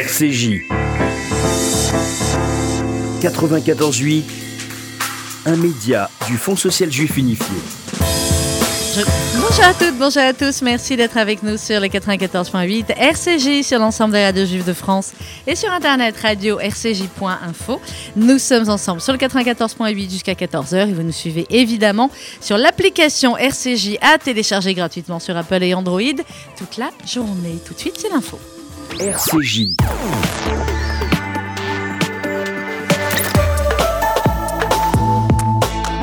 RCJ 94.8 Un média du Fonds social juif unifié. Bonjour à toutes, bonjour à tous. Merci d'être avec nous sur le 94.8 RCJ sur l'ensemble des radios juives de France et sur internet radio rcj.info. Nous sommes ensemble sur le 94.8 jusqu'à 14h et vous nous suivez évidemment sur l'application RCJ à télécharger gratuitement sur Apple et Android toute la journée. Tout de suite, c'est l'info. RCJ.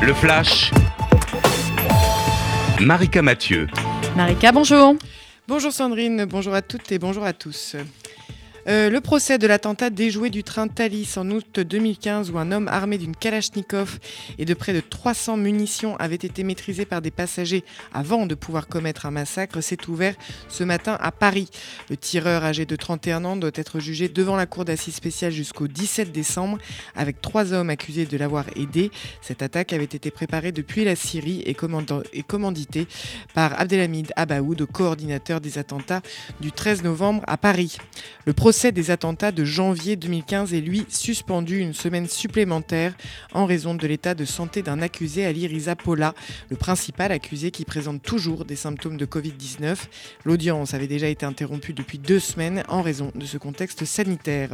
Le flash. Marika Mathieu. Marika, bonjour. Bonjour Sandrine, bonjour à toutes et bonjour à tous. Euh, le procès de l'attentat déjoué du train Thalys en août 2015 où un homme armé d'une Kalachnikov et de près de 300 munitions avait été maîtrisé par des passagers avant de pouvoir commettre un massacre s'est ouvert ce matin à Paris. Le tireur âgé de 31 ans doit être jugé devant la cour d'assises spéciale jusqu'au 17 décembre avec trois hommes accusés de l'avoir aidé. Cette attaque avait été préparée depuis la Syrie et, commanditée par Abdelhamid Abaoud, coordinateur des attentats du 13 novembre à Paris. Le procès des attentats de janvier 2015 est lui suspendu une semaine supplémentaire en raison de l'état de santé d'un accusé Ali Riza Pola, le principal accusé qui présente toujours des symptômes de Covid-19. L'audience avait déjà été interrompue depuis deux semaines en raison de ce contexte sanitaire.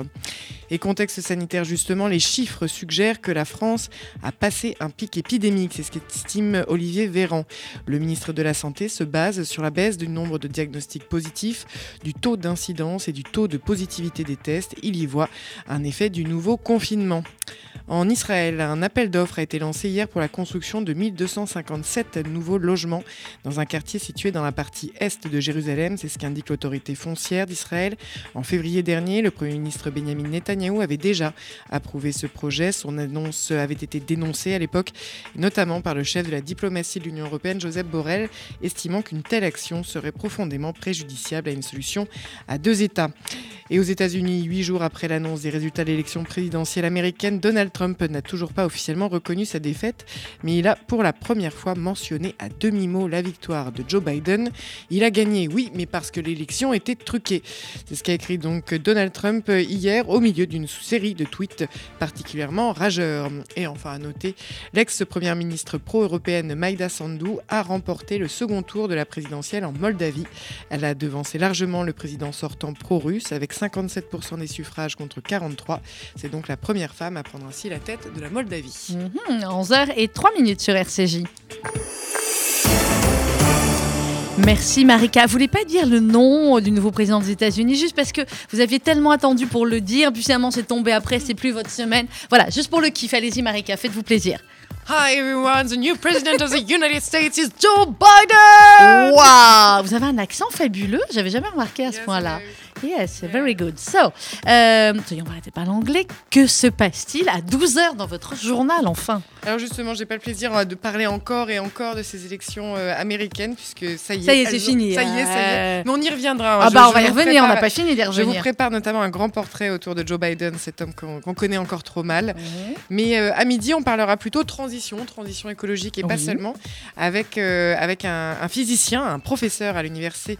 Et contexte sanitaire justement, les chiffres suggèrent que la France a passé un pic épidémique, c'est ce qu'estime Olivier Véran. Le ministre de la Santé se base sur la baisse du nombre de diagnostics positifs, du taux d'incidence et du taux de positivité des tests, il y voit un effet du nouveau confinement. En Israël, un appel d'offres a été lancé hier pour la construction de 1257 nouveaux logements dans un quartier situé dans la partie est de Jérusalem. C'est ce qu'indique l'autorité foncière d'Israël. En février dernier, le Premier ministre Benjamin Avait déjà approuvé ce projet. Son annonce avait été dénoncée à l'époque, notamment par le chef de la diplomatie de l'Union européenne, Joseph Borrell, estimant qu'une telle action serait profondément préjudiciable à une solution à deux États. Et aux États-Unis, huit jours après l'annonce des résultats de l'élection présidentielle américaine, Donald Trump n'a toujours pas officiellement reconnu sa défaite, mais il a pour la première fois mentionné à demi-mot la victoire de Joe Biden. Il a gagné, oui, mais parce que l'élection était truquée. C'est ce qu'a écrit donc Donald Trump hier au milieu d'une série de tweets particulièrement rageurs. Et enfin à noter, l'ex-première ministre pro-européenne Maïda Sandu a remporté le second tour de la présidentielle en Moldavie. Elle a devancé largement le président sortant pro-russe avec 57% des suffrages contre 43. C'est donc la première femme à prendre ainsi la tête de la Moldavie. 11h mhm, et 3 minutes sur RCJ. Merci Marika. Vous voulez pas dire le nom du nouveau président des États-Unis juste parce que vous aviez tellement attendu pour le dire, puis finalement c'est tombé après, c'est plus votre semaine. Voilà, juste pour le kiff. Allez-y Marika, faites-vous plaisir. Hi everyone, the new president of the United States is Joe Biden. Wow, vous avez un accent fabuleux. J'avais jamais remarqué à ce point-là. Yes, very good. So, euh, on va arrêter pas l'anglais. Que se passe-t-il à 12h dans votre journal, enfin? Alors justement, j'ai pas le plaisir euh, de parler encore et encore de ces élections euh, américaines, puisque ça y est. Ça y est, c'est fini. Ça y est, ça y est. Mais on y reviendra. Hein. Ah bah on va y revenir, on n'a pas fini d'y revenir. Je vous prépare notamment un grand portrait autour de Joe Biden, cet homme qu'on connaît encore trop mal. Mais euh, à midi, on parlera plutôt transition, transition écologique et pas seulement, avec, avec un, un, physicien, un professeur à l'université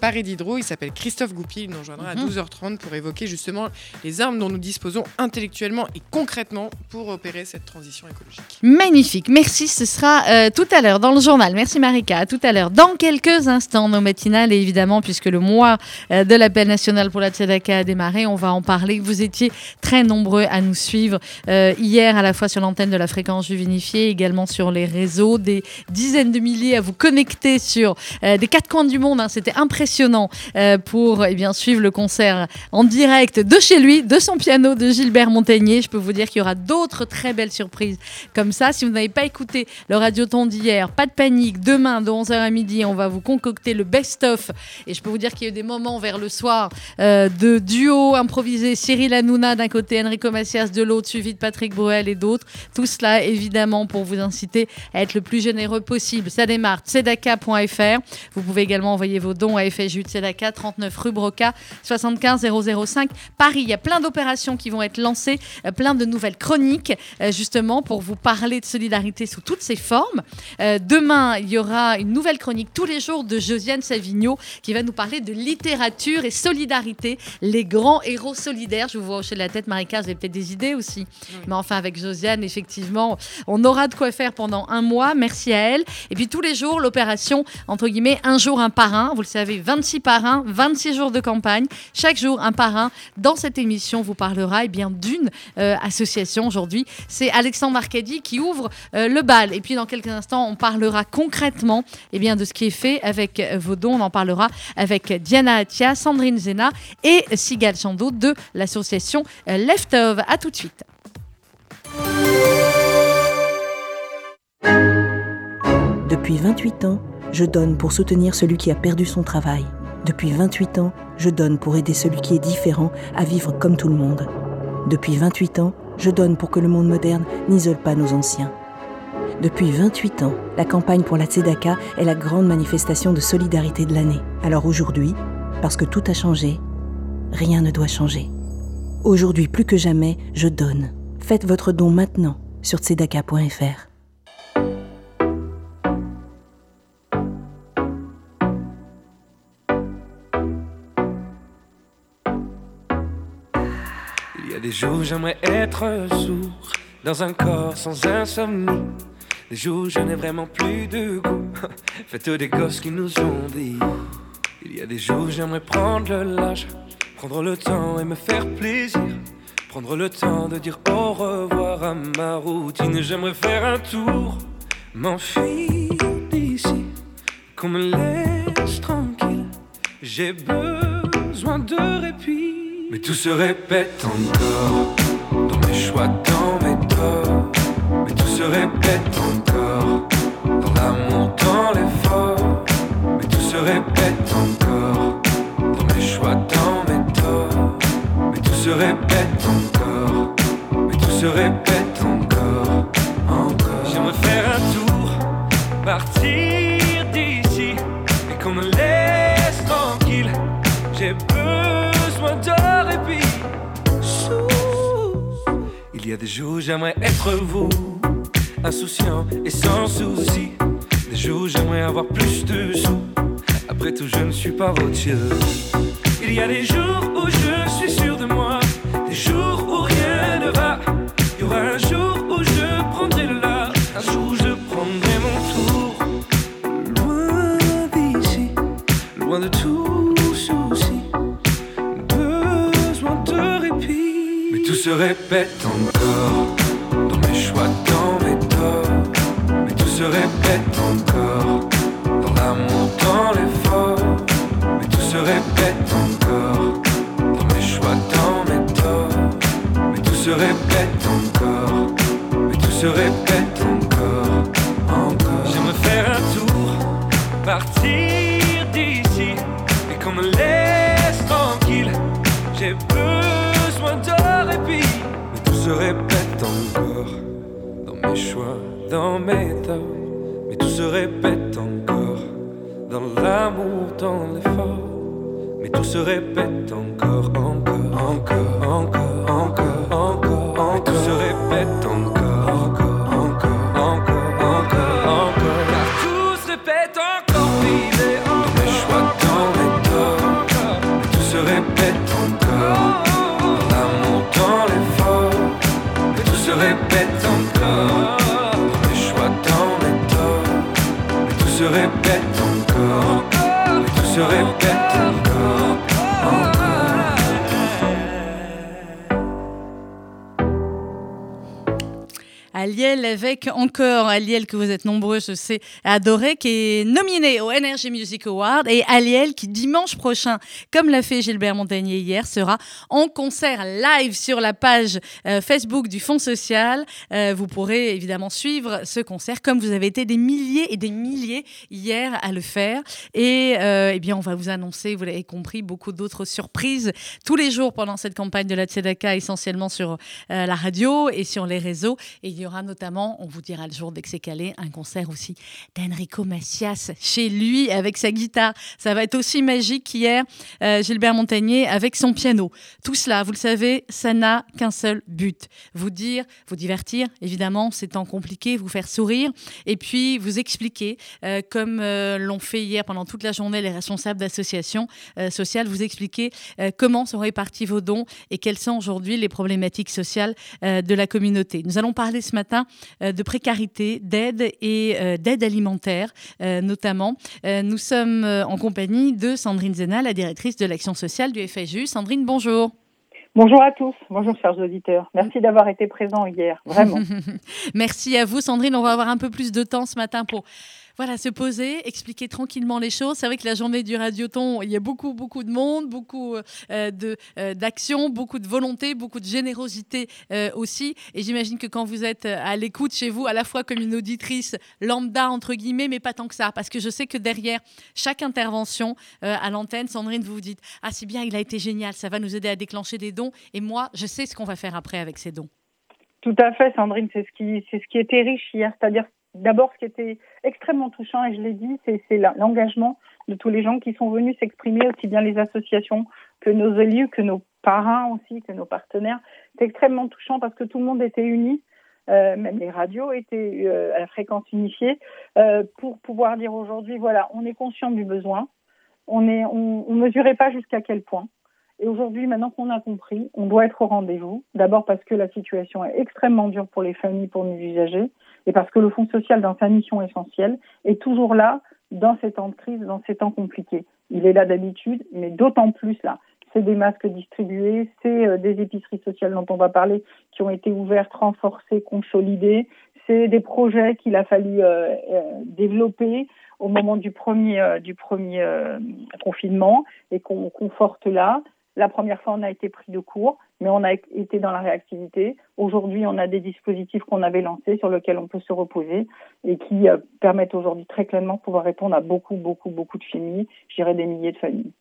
Paris Diderot. Il s'appelle Christophe Goupil nous rejoindra à 12h30 mhm. pour évoquer justement les armes dont nous disposons intellectuellement et concrètement pour opérer cette transition écologique. Magnifique, merci. Ce sera euh, tout à l'heure dans le journal. Merci Marika. À tout à l'heure. Dans quelques instants, nos matinales, évidemment, puisque le mois euh, de l'appel national pour la Tzedaka a démarré, on va en parler. Vous étiez très nombreux à nous suivre euh, hier, à la fois sur l'antenne de la fréquence juvénifiée, également sur les réseaux, des dizaines de milliers à vous connecter sur des quatre coins du monde. Hein. C'était impressionnant pour, et eh bien, suivre le concert en direct de chez lui, de son piano de Gilbert Montagnier. Je peux vous dire qu'il y aura d'autres très belles surprises comme ça. Si vous n'avez pas écouté le radioton d'hier, pas de panique. Demain, de 11h à midi, on va vous concocter le best-of. Et je peux vous dire qu'il y a eu des moments vers le soir euh, de duo improvisé. Cyril Hanouna d'un côté, Enrico Macias de l'autre, suivi de Patrick Bruel et d'autres. Tout cela, évidemment, pour vous inciter à être le plus généreux possible. Ça démarre, tzedaka.fr. Vous pouvez également envoyer vos dons à FSU Tzedaka, 39 rue Broca Tzedaka 75 005 Paris. Il y a plein d'opérations qui vont être lancées, euh, plein de nouvelles chroniques, euh, justement, pour vous parler de solidarité sous toutes ses formes. Euh, demain, il y aura une nouvelle chronique tous les jours de Josiane Savigno qui va nous parler de littérature et solidarité, les grands héros solidaires. Je vous vois hocher la tête, Marika, vous avez peut-être des idées aussi. Mais enfin, avec Josiane, effectivement, on aura de quoi faire pendant un mois. Merci à elle. Et puis tous les jours, l'opération, entre guillemets, un jour un parrain. Vous le savez, 26 parrains, 26 jours de campagne. Chaque jour, un parrain. Dans cette émission, vous parlera eh bien d'une euh, association aujourd'hui. C'est Alexandre Arcadi qui ouvre euh, le bal. Et puis dans quelques instants, on parlera concrètement eh bien, de ce qui est fait avec euh, vos dons. On en parlera avec Diana Atia, Sandrine Zena et Sigal Chando de l'association Left Of. À tout de suite. Depuis 28 ans, je donne pour soutenir celui qui a perdu son travail. Depuis 28 ans, je donne pour aider celui qui est différent à vivre comme tout le monde. Depuis 28 ans, je donne pour que le monde moderne n'isole pas nos anciens. Depuis 28 ans, la campagne pour la Tzedaka est la grande manifestation de solidarité de l'année. Alors aujourd'hui, parce que tout a changé, rien ne doit changer. Aujourd'hui plus que jamais, je donne. Faites votre don maintenant sur tzedaka.fr. des jours j'aimerais être sourd dans un corps sans insomnie. Des jours je n'ai vraiment plus de goût. Faites des gosses qui nous ont dit. Il y a des jours j'aimerais prendre le lâche, prendre le temps et me faire plaisir. Prendre le temps de dire au revoir à ma routine. J'aimerais faire un tour, m'enfuir d'ici, qu'on me laisse tranquille. J'ai besoin de répit. Mais tout se répète encore dans mes choix, dans mes torts. Mais tout se répète encore dans l'amour, dans l'effort. Mais tout se répète encore dans mes choix, dans mes torts. Mais tout se répète encore. Mais tout se répète encore, encore. J'aimerais faire un tour, partir y a des jours où j'aimerais être vous, insouciant et sans souci. Des jours j'aimerais avoir plus de sous. Après tout, je ne suis pas Rothschild. Il y a des jours où je suis sûr de moi, des jours où rien ne va. Il y aura un jour où je prendrai le large, un jour où je prendrai mon tour. Loin d'ici, loin de tout se répète encore, dans mes choix, dans mes torts. Mais tout se répète encore, dans mes torts. Mais tout se répète encore, dans l'amour, dans l'effort. Mais tout se répète se répète encore, tout se répète Aliel avec encore Aliel que vous êtes nombreux, je sais, à qui est nominé au Energy Music Award et Aliel qui dimanche prochain, comme l'a fait Gilbert Montagnier hier, sera en concert live sur la page euh, Facebook du Fonds social. Euh, vous pourrez évidemment suivre ce concert comme vous avez été des milliers et des milliers hier à le faire. Et euh, eh bien, on va vous annoncer, vous l'avez compris, beaucoup d'autres surprises tous les jours pendant cette campagne de la Tzedaka, essentiellement sur la radio et sur les réseaux. Et il y aura notamment, on vous dira le jour dès que c'est calé, un concert aussi d'Enrico Macias chez lui avec sa guitare. Ça va être aussi magique qu'hier, euh, Gilbert Montagnier avec son piano. Tout cela, vous le savez, ça n'a qu'un seul but. Vous dire, vous divertir, évidemment, c'est temps compliqué, vous faire sourire, et puis vous expliquer, euh, comme euh, l'ont fait hier pendant toute la journée les responsables d'associations sociales, vous expliquer comment sont répartis vos dons et quelles sont aujourd'hui les problématiques sociales de la communauté. Nous allons parler ce matin de précarité, d'aide et d'aide alimentaire, notamment. nous sommes en compagnie de Sandrine Zena, la directrice de l'action sociale du FSU. Sandrine, bonjour. Bonjour à tous, bonjour chers auditeurs. Merci d'avoir été présents hier, vraiment. Merci à vous Sandrine, on va avoir un peu plus de temps ce matin pour voilà, se poser, expliquer tranquillement les choses. C'est vrai que la journée du Radioton, il y a beaucoup, beaucoup de monde, beaucoup euh, euh, d'actions, beaucoup de volonté, beaucoup de générosité euh, aussi. Et j'imagine que quand vous êtes à l'écoute chez vous, à la fois comme une auditrice lambda entre guillemets, mais pas tant que ça, parce que je sais que derrière chaque intervention à l'antenne, Sandrine, vous vous dites ah c'est bien, il a été génial, ça va nous aider à déclencher des dons. Et moi, je sais ce qu'on va faire après avec ces dons. Tout à fait, Sandrine, c'est ce qui, c'est ce qui était riche hier, c'est-à-dire D'abord, ce qui était extrêmement touchant, et je l'ai dit, c'est l'engagement de tous les gens qui sont venus s'exprimer, aussi bien les associations que nos élus, que nos parrains aussi, que nos partenaires. C'est extrêmement touchant parce que tout le monde était uni, euh, même les radios étaient euh, à la fréquence unifiée, euh, pour pouvoir dire aujourd'hui, voilà, on est conscient du besoin, on ne mesurait pas jusqu'à quel point. Et aujourd'hui, maintenant qu'on a compris, on doit être au rendez-vous. D'abord parce que la situation est extrêmement dure pour les familles, pour nos usagers et parce que le Fonds social, dans sa mission essentielle, est toujours là dans ces temps de crise, dans ces temps compliqués. Il est là d'habitude, mais d'autant plus là. C'est des masques distribués, c'est euh, des épiceries sociales dont on va parler qui ont été ouvertes, renforcées, consolidées. C'est des projets qu'il a fallu euh, euh, développer au moment du premier, du premier confinement et qu'on conforte là. La première fois, on a été pris de court, mais on a été dans la réactivité. Aujourd'hui, on a des dispositifs qu'on avait lancés sur lesquels on peut se reposer et qui euh, permettent aujourd'hui très clairement de pouvoir répondre à beaucoup, beaucoup, beaucoup de familles, je des milliers de familles.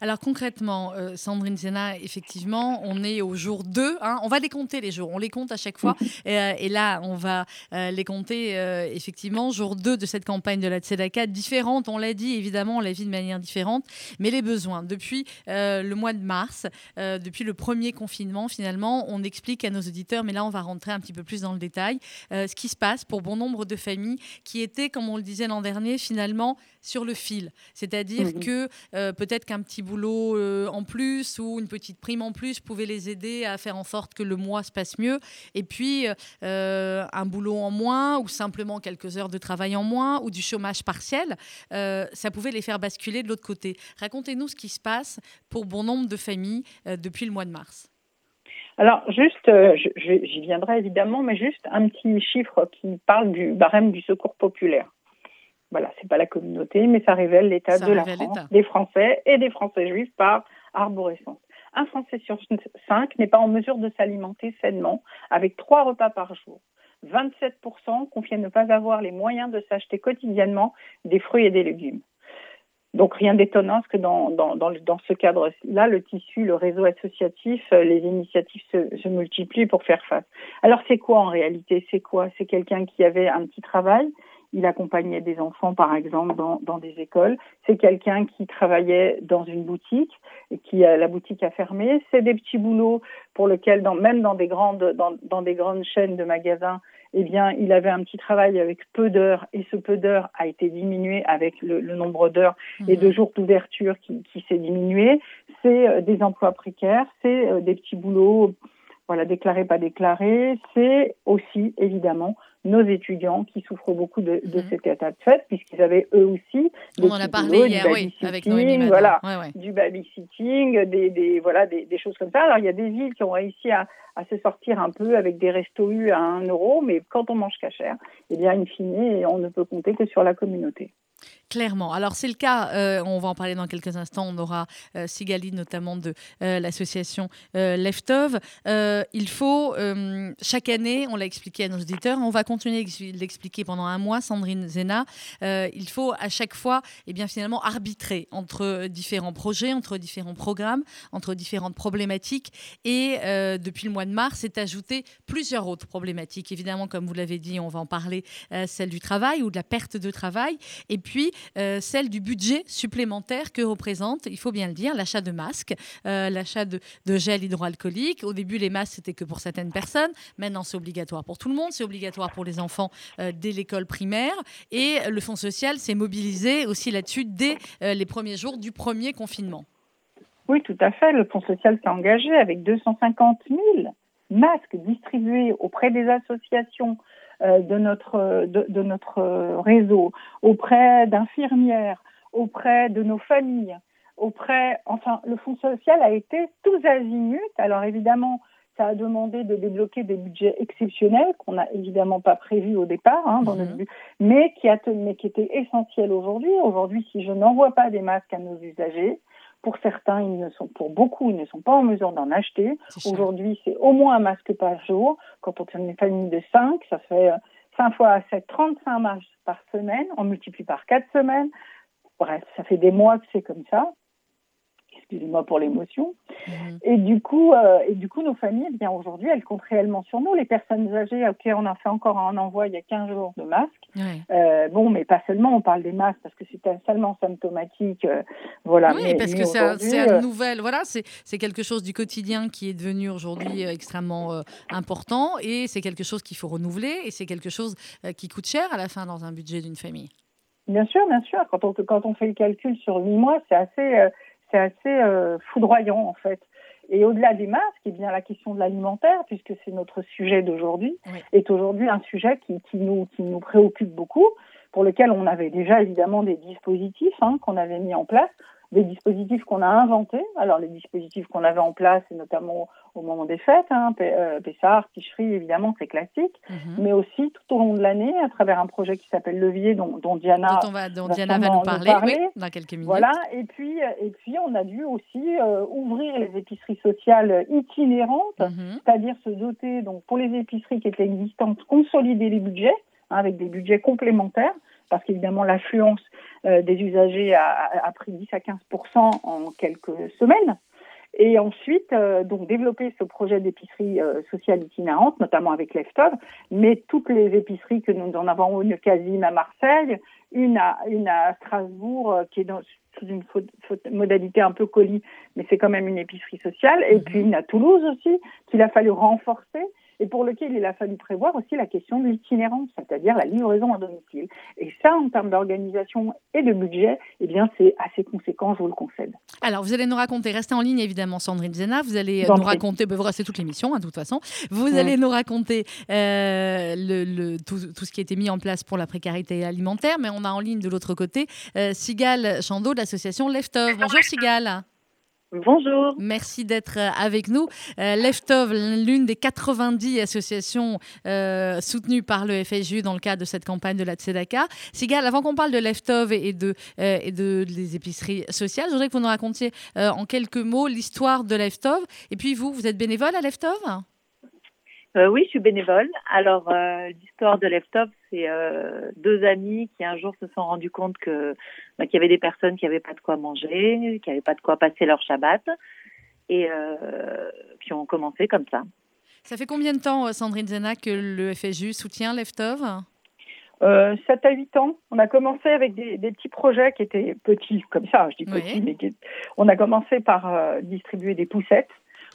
Alors concrètement, euh, Sandrine Sena, effectivement, on est au jour 2. Hein. on va les compter les jours, on les compte à chaque fois. Euh, et, là, on va euh, les compter effectivement, jour 2 de cette campagne de la Tzedaka, différente, on l'a dit, évidemment, on la vit de manière différente, mais les besoins. Depuis le mois de mars, depuis le premier confinement, finalement, on explique à nos auditeurs, mais là, on va rentrer un petit peu plus dans le détail, ce qui se passe pour bon nombre de familles qui étaient, comme on le disait l'an dernier, finalement, sur le fil. C'est-à-dire mmh que peut-être qu'un petit boulot euh, en plus ou une petite prime en plus pouvait les aider à faire en sorte que le mois se passe mieux. Et puis, euh, un boulot en moins ou simplement quelques heures de travail en moins ou du chômage partiel, euh, ça pouvait les faire basculer de l'autre côté. Racontez-nous ce qui se passe pour bon nombre de familles depuis le mois de mars. Alors, juste, j'y viendrai évidemment, mais juste un petit chiffre qui parle du barème du secours populaire. Voilà, c'est pas la communauté, mais ça révèle l'état de la France, des Français et des Français juifs par arborescence. Un Français sur cinq n'est pas en mesure de s'alimenter sainement avec trois repas par jour. 27% confient ne pas avoir les moyens de s'acheter quotidiennement des fruits et des légumes. Donc rien d'étonnant parce que dans, dans, dans, dans ce cadre-là, le tissu, le réseau associatif, euh, les initiatives se, se multiplient pour faire face. Alors c'est quoi en réalité? C'est quoi? C'est quelqu'un qui avait un petit travail, il accompagnait des enfants, par exemple, dans, dans des écoles. C'est quelqu'un qui travaillait dans une boutique et qui a, la boutique a fermé. C'est des petits boulots pour lesquels, dans, même dans des grandes, dans, dans des grandes chaînes de magasins, eh bien, il avait un petit travail avec peu d'heures et ce peu d'heures a été diminué avec le, le nombre d'heures et de mhm. jours d'ouverture qui, qui s'est diminué. C'est euh, des emplois précaires, c'est euh, des petits boulots voilà, déclaré, pas déclaré, c'est aussi évidemment nos étudiants qui souffrent beaucoup de, de cet état de fait, puisqu'ils avaient eux aussi On en a parlé hier, oui, avec Noémie voilà, du babysitting, des, des voilà, des, des, choses comme ça. Alors il y a des villes qui ont réussi à, à se sortir un peu avec des restos U à 1 euro, mais quand on mange cachère, eh bien, in fine, on ne peut compter que sur la communauté. Clairement. Alors c'est le cas, euh, on va en parler dans quelques instants, on aura euh, Sigali notamment de euh, l'association euh, Leftov. Il faut, chaque année, on l'a expliqué à nos auditeurs, on va continuer de l'expliquer pendant un mois, Sandrine Zena, il faut à chaque fois eh bien, finalement arbitrer entre différents projets, entre différents programmes, entre différentes problématiques. Et depuis le mois de mars, c'est ajouté plusieurs autres problématiques. Évidemment, comme vous l'avez dit, on va en parler, celle du travail ou de la perte de travail. Et puis, celle du budget supplémentaire que représente, il faut bien le dire, l'achat de masques, euh, l'achat de, gel hydroalcoolique. Au début, les masques, c'était que pour certaines personnes. Maintenant, c'est obligatoire pour tout le monde. C'est obligatoire pour les enfants euh, dès l'école primaire. Et le Fonds social s'est mobilisé aussi là-dessus dès euh, les premiers jours du premier confinement. Oui, tout à fait. Le Fonds social s'est engagé avec 250 000 masques distribués auprès des associations euh, de, notre, de, de, notre réseau, auprès d'infirmières, auprès de nos familles, auprès. Enfin, le Fonds social a été tous azimuts. Alors évidemment, ça a demandé de débloquer des budgets exceptionnels qu'on n'a évidemment pas prévus au départ, hein, dans mmh. notre but, mais qui, a, mais qui étaient essentiels aujourd'hui. Aujourd'hui, si je n'envoie pas des masques à nos usagers, pour certains, ils ne sont, pour beaucoup, ils ne sont pas en mesure d'en acheter. Aujourd'hui, c'est au moins un masque par jour. Quand on tient une famille de 5, ça fait 5 fois 7, 35 masques par semaine. On multiplie par 4 semaines. Bref, ça fait des mois que c'est comme ça excusez-moi pour l'émotion. Mmh. Et du coup, euh, et du coup, nos familles, eh bien aujourd'hui, elles comptent réellement sur nous. Les personnes âgées, ok, on a fait encore un envoi il y a 15 jours de masques. Oui. Euh, bon, mais pas seulement. On parle des masques parce que c'est seulement symptomatique. Euh, voilà. Oui, mais, parce mais que c'est une nouvelle. Voilà, c'est quelque chose du quotidien qui est devenu aujourd'hui extrêmement important et c'est quelque chose qu'il faut renouveler et c'est quelque chose qui coûte cher à la fin dans un budget d'une famille. Bien sûr, bien sûr. Quand on, quand on fait le calcul sur huit mois, c'est assez c'est assez euh, foudroyant en fait. Et au-delà des masques, eh bien la question de l'alimentaire, puisque c'est notre sujet d'aujourd'hui, oui. est aujourd'hui un sujet qui, qui, nous, qui nous préoccupe beaucoup, pour lequel on avait déjà évidemment des dispositifs hein, qu'on avait mis en place, des dispositifs qu'on a inventés. Alors les dispositifs qu'on avait en place, et notamment au moment des fêtes, hein, euh, Pessard, Ticherie, évidemment, c'est classique, Mhm. mm -hmm. mais aussi tout au long de l'année, à travers un projet qui s'appelle Levier, dont, dont Diana, dont, va, dont Diana va nous parler, nous parler. Oui, dans quelques minutes. Voilà, et puis, et puis on a dû aussi euh, ouvrir les épiceries sociales itinérantes, Mhm. mm -hmm. c'est-à-dire se doter, donc pour les épiceries qui étaient existantes, consolider les budgets, hein, avec des budgets complémentaires, parce qu'évidemment l'affluence euh, des usagers a, a, pris 10 à 15 en quelques semaines. Et ensuite, euh, donc développer ce projet d'épicerie euh, sociale itinérante, notamment avec l'EFTOV, mais toutes les épiceries que nous en avons une quasi à Marseille, une à, une à Strasbourg, qui est dans, sous une faute, faute, modalité un peu colis, mais c'est quand même une épicerie sociale, et puis une à Toulouse aussi, qu'il a fallu renforcer et pour lequel il a fallu prévoir aussi la question de l'itinérance, c'est-à-dire la livraison à domicile. Et ça, en termes d'organisation et de budget, eh bien, c'est assez conséquent, je vous le concède. Alors, vous allez nous raconter, restez en ligne évidemment, Sandrine Zena, vous allez nous raconter, ben, vous restez toute l'émission, hein, de toute façon, vous allez nous raconter euh, le, le, tout, tout, ce qui a été mis en place pour la précarité alimentaire, mais on a en ligne de l'autre côté euh, Sigal Chando de l'association Leftov. Bonjour Sigal. Bonjour. Merci d'être avec nous. Euh, Leftov, l'une des 90 associations euh, soutenues par le FSU dans le cadre de cette campagne de la Tzedaka. Sigal, avant qu'on parle de Leftov et de, euh, des épiceries sociales, je voudrais que vous nous racontiez euh, en quelques mots l'histoire de Leftov. Et puis vous, vous êtes bénévole à Leftov euh, oui, je suis bénévole. Alors, euh, l'histoire de Leftop, c'est euh, deux amis qui un jour se sont rendus compte que bah, qu'il y avait des personnes qui n'avaient pas de quoi manger, qui n'avaient pas de quoi passer leur Shabbat, et qui ont commencé comme ça. Ça fait combien de temps, Sandrine Zena, que le FSU soutient Leftov euh, 7 à 8 ans. On a commencé avec des, des, petits projets qui étaient petits, comme ça, je dis petits, oui. mais qui... on a commencé par euh, distribuer des poussettes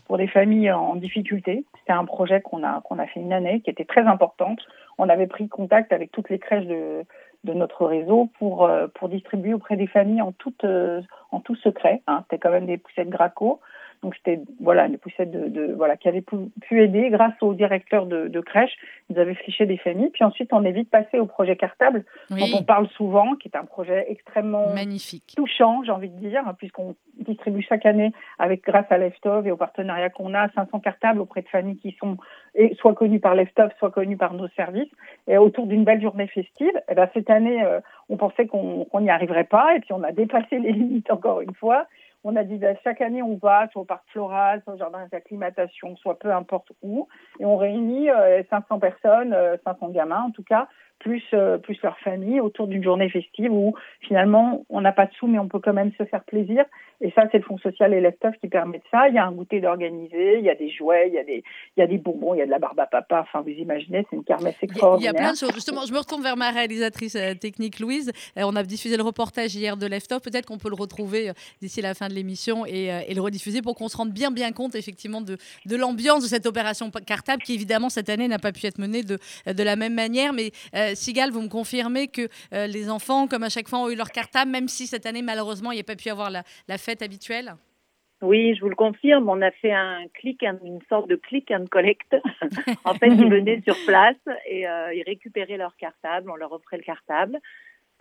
pour des familles en difficulté. C'était un projet qu'on a, qu'on a fait une année, qui était très importante. On avait pris contact avec toutes les crèches de, de notre réseau pour, euh, pour distribuer auprès des familles en tout, euh, en tout secret. Hein. C'était quand même des poussettes Graco. Donc c'était voilà des poussettes de, de, voilà qui avaient pu, pu, aider grâce au directeur de, de crèche. Ils avaient fléché des familles. Puis ensuite on est vite passé au projet Cartable oui. dont on parle souvent, qui est un projet extrêmement magnifique, touchant, j'ai envie de dire, puisqu'on distribue chaque année avec grâce à Leftov et au partenariat qu'on a 500 cartables auprès de familles qui sont et soit connu par l'EFTOF, soit connu par nos services, et autour d'une belle journée festive. Et ben, cette année, euh, on pensait qu'on n'y arriverait pas, et puis on a dépassé les limites encore une fois. On a dit ben, chaque année on va soit au parc floral, soit au jardin d'acclimatation, soit peu importe où, et on réunit 500 euh, personnes, 500 gamins en tout cas, plus, euh, plus leur famille autour d'une journée festive où finalement on n'a pas de sous mais on peut quand même se faire plaisir. Et ça, c'est le Fonds social et l'EFTOF qui permet de ça. Il y a un goûter d'organiser, il y a des jouets, il y a des, il y a des bonbons, il y a de la barbe à papa. Enfin, vous imaginez, c'est une kermesse extraordinaire. Il y a plein de choses. Justement, je me retourne vers ma réalisatrice euh, technique, Louise. Euh, on a diffusé le reportage hier de l'EFTOF. Peut-être qu'on peut le retrouver d'ici la fin de l'émission et, et, le rediffuser pour qu'on se rende bien, bien compte effectivement de, de l'ambiance de cette opération cartable qui, évidemment, cette année n'a pas pu être menée de, de la même manière. Mais Sigal, vous me confirmez que euh, les enfants, comme à chaque fois, ont eu leur cartable, même si cette année, malheureusement, il n'y a pas pu avoir la, fête habituelle? Oui, je vous le confirme, on a fait un click, une sorte de click and collect. en fait, ils venaient sur place et euh, ils récupéraient leur cartable, on leur offrait le cartable.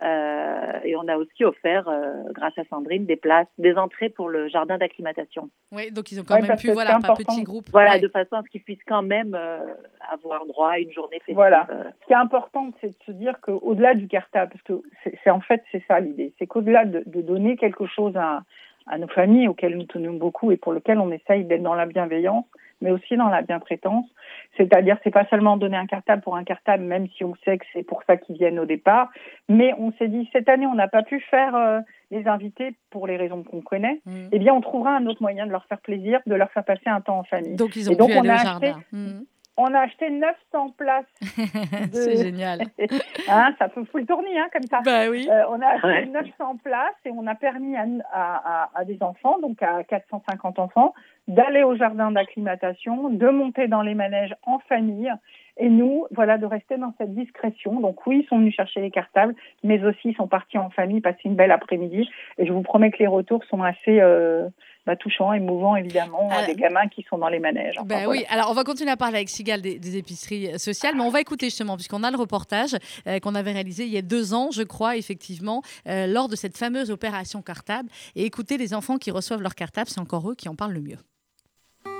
Euh, et on a aussi offert, euh, grâce à Sandrine, des places, des entrées pour le jardin d'acclimatation. Oui, donc ils ont quand même pu, voilà, par petit groupe. Voilà, de façon à ce qu'ils puissent quand même euh, avoir droit à une journée festive. Voilà. Ce qui est important, c'est de se dire qu'au-delà du cartable, parce que c'est en fait c'est ça l'idée, c'est qu'au-delà de, de, donner quelque chose à, à nos familles auxquelles nous tenons beaucoup et pour lesquelles on essaye d'être dans la bienveillance, mais aussi dans la bientraitance. C'est-à-dire, c'est pas seulement donner un cartable pour un cartable, même si on sait que c'est pour ça qu'ils viennent au départ, mais on s'est dit cette année, on n'a pas pu faire euh, les invités pour les raisons qu'on connaît. Mmh. Eh bien, on trouvera un autre moyen de leur faire plaisir, de leur faire passer un temps en famille. Donc, ils ont pu aller au jardin. Mmh. On a acheté 900 places. C'est génial. hein, ça peut foutre le tournis, hein, comme ça. Bah oui. Euh, on a acheté 900 places et on a permis à, à, à, des enfants, donc à 450 enfants, d'aller au jardin d'acclimatation, de monter dans les manèges en famille. Et nous, voilà, de rester dans cette discrétion. Donc oui, ils sont venus chercher les cartables, mais aussi ils sont partis en famille, passer une belle après-midi. Et je vous promets que les retours sont assez, euh, bah, touchant, émouvant évidemment, euh, des gamins qui sont dans les manèges. ben oui, alors on va continuer à parler avec Sigal des, épiceries euh, sociales, mais on va écouter justement, puisqu'on a le reportage euh, qu'on avait réalisé il y a deux ans, je crois, effectivement, lors de cette fameuse opération cartable, et écouter les enfants qui reçoivent leur cartable, c'est encore eux qui en parlent le mieux.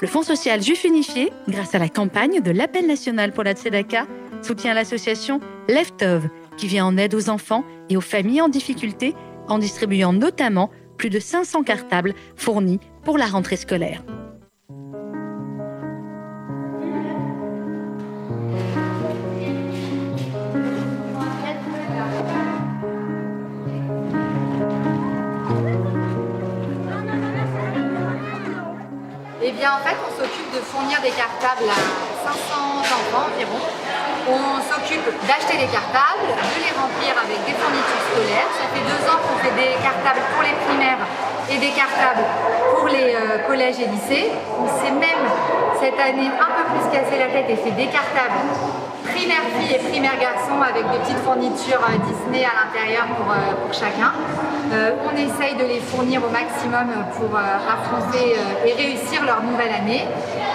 Le Fonds social Juif Unifié, grâce à la campagne de l'appel national pour la Tzedaka, soutient l'association Leftov, qui vient en aide aux enfants et aux familles en difficulté en distribuant notamment plus de 500 cartables fournis pour la rentrée scolaire. Eh bien, en fait, on s'occupe de fournir des cartables à 500 enfants environ on s'occupe d'acheter les cartables, de les remplir avec des fournitures scolaires. Ça fait deux ans qu'on fait des cartables pour les primaires et des cartables pour les euh, collèges et lycées. On s'est même cette année un peu plus cassé la tête et fait des cartables primaire filles et primaire garçons avec des petites fournitures euh, Disney à l'intérieur pour, euh, chacun. on essaye de les fournir au maximum pour affronter et réussir leur nouvelle année.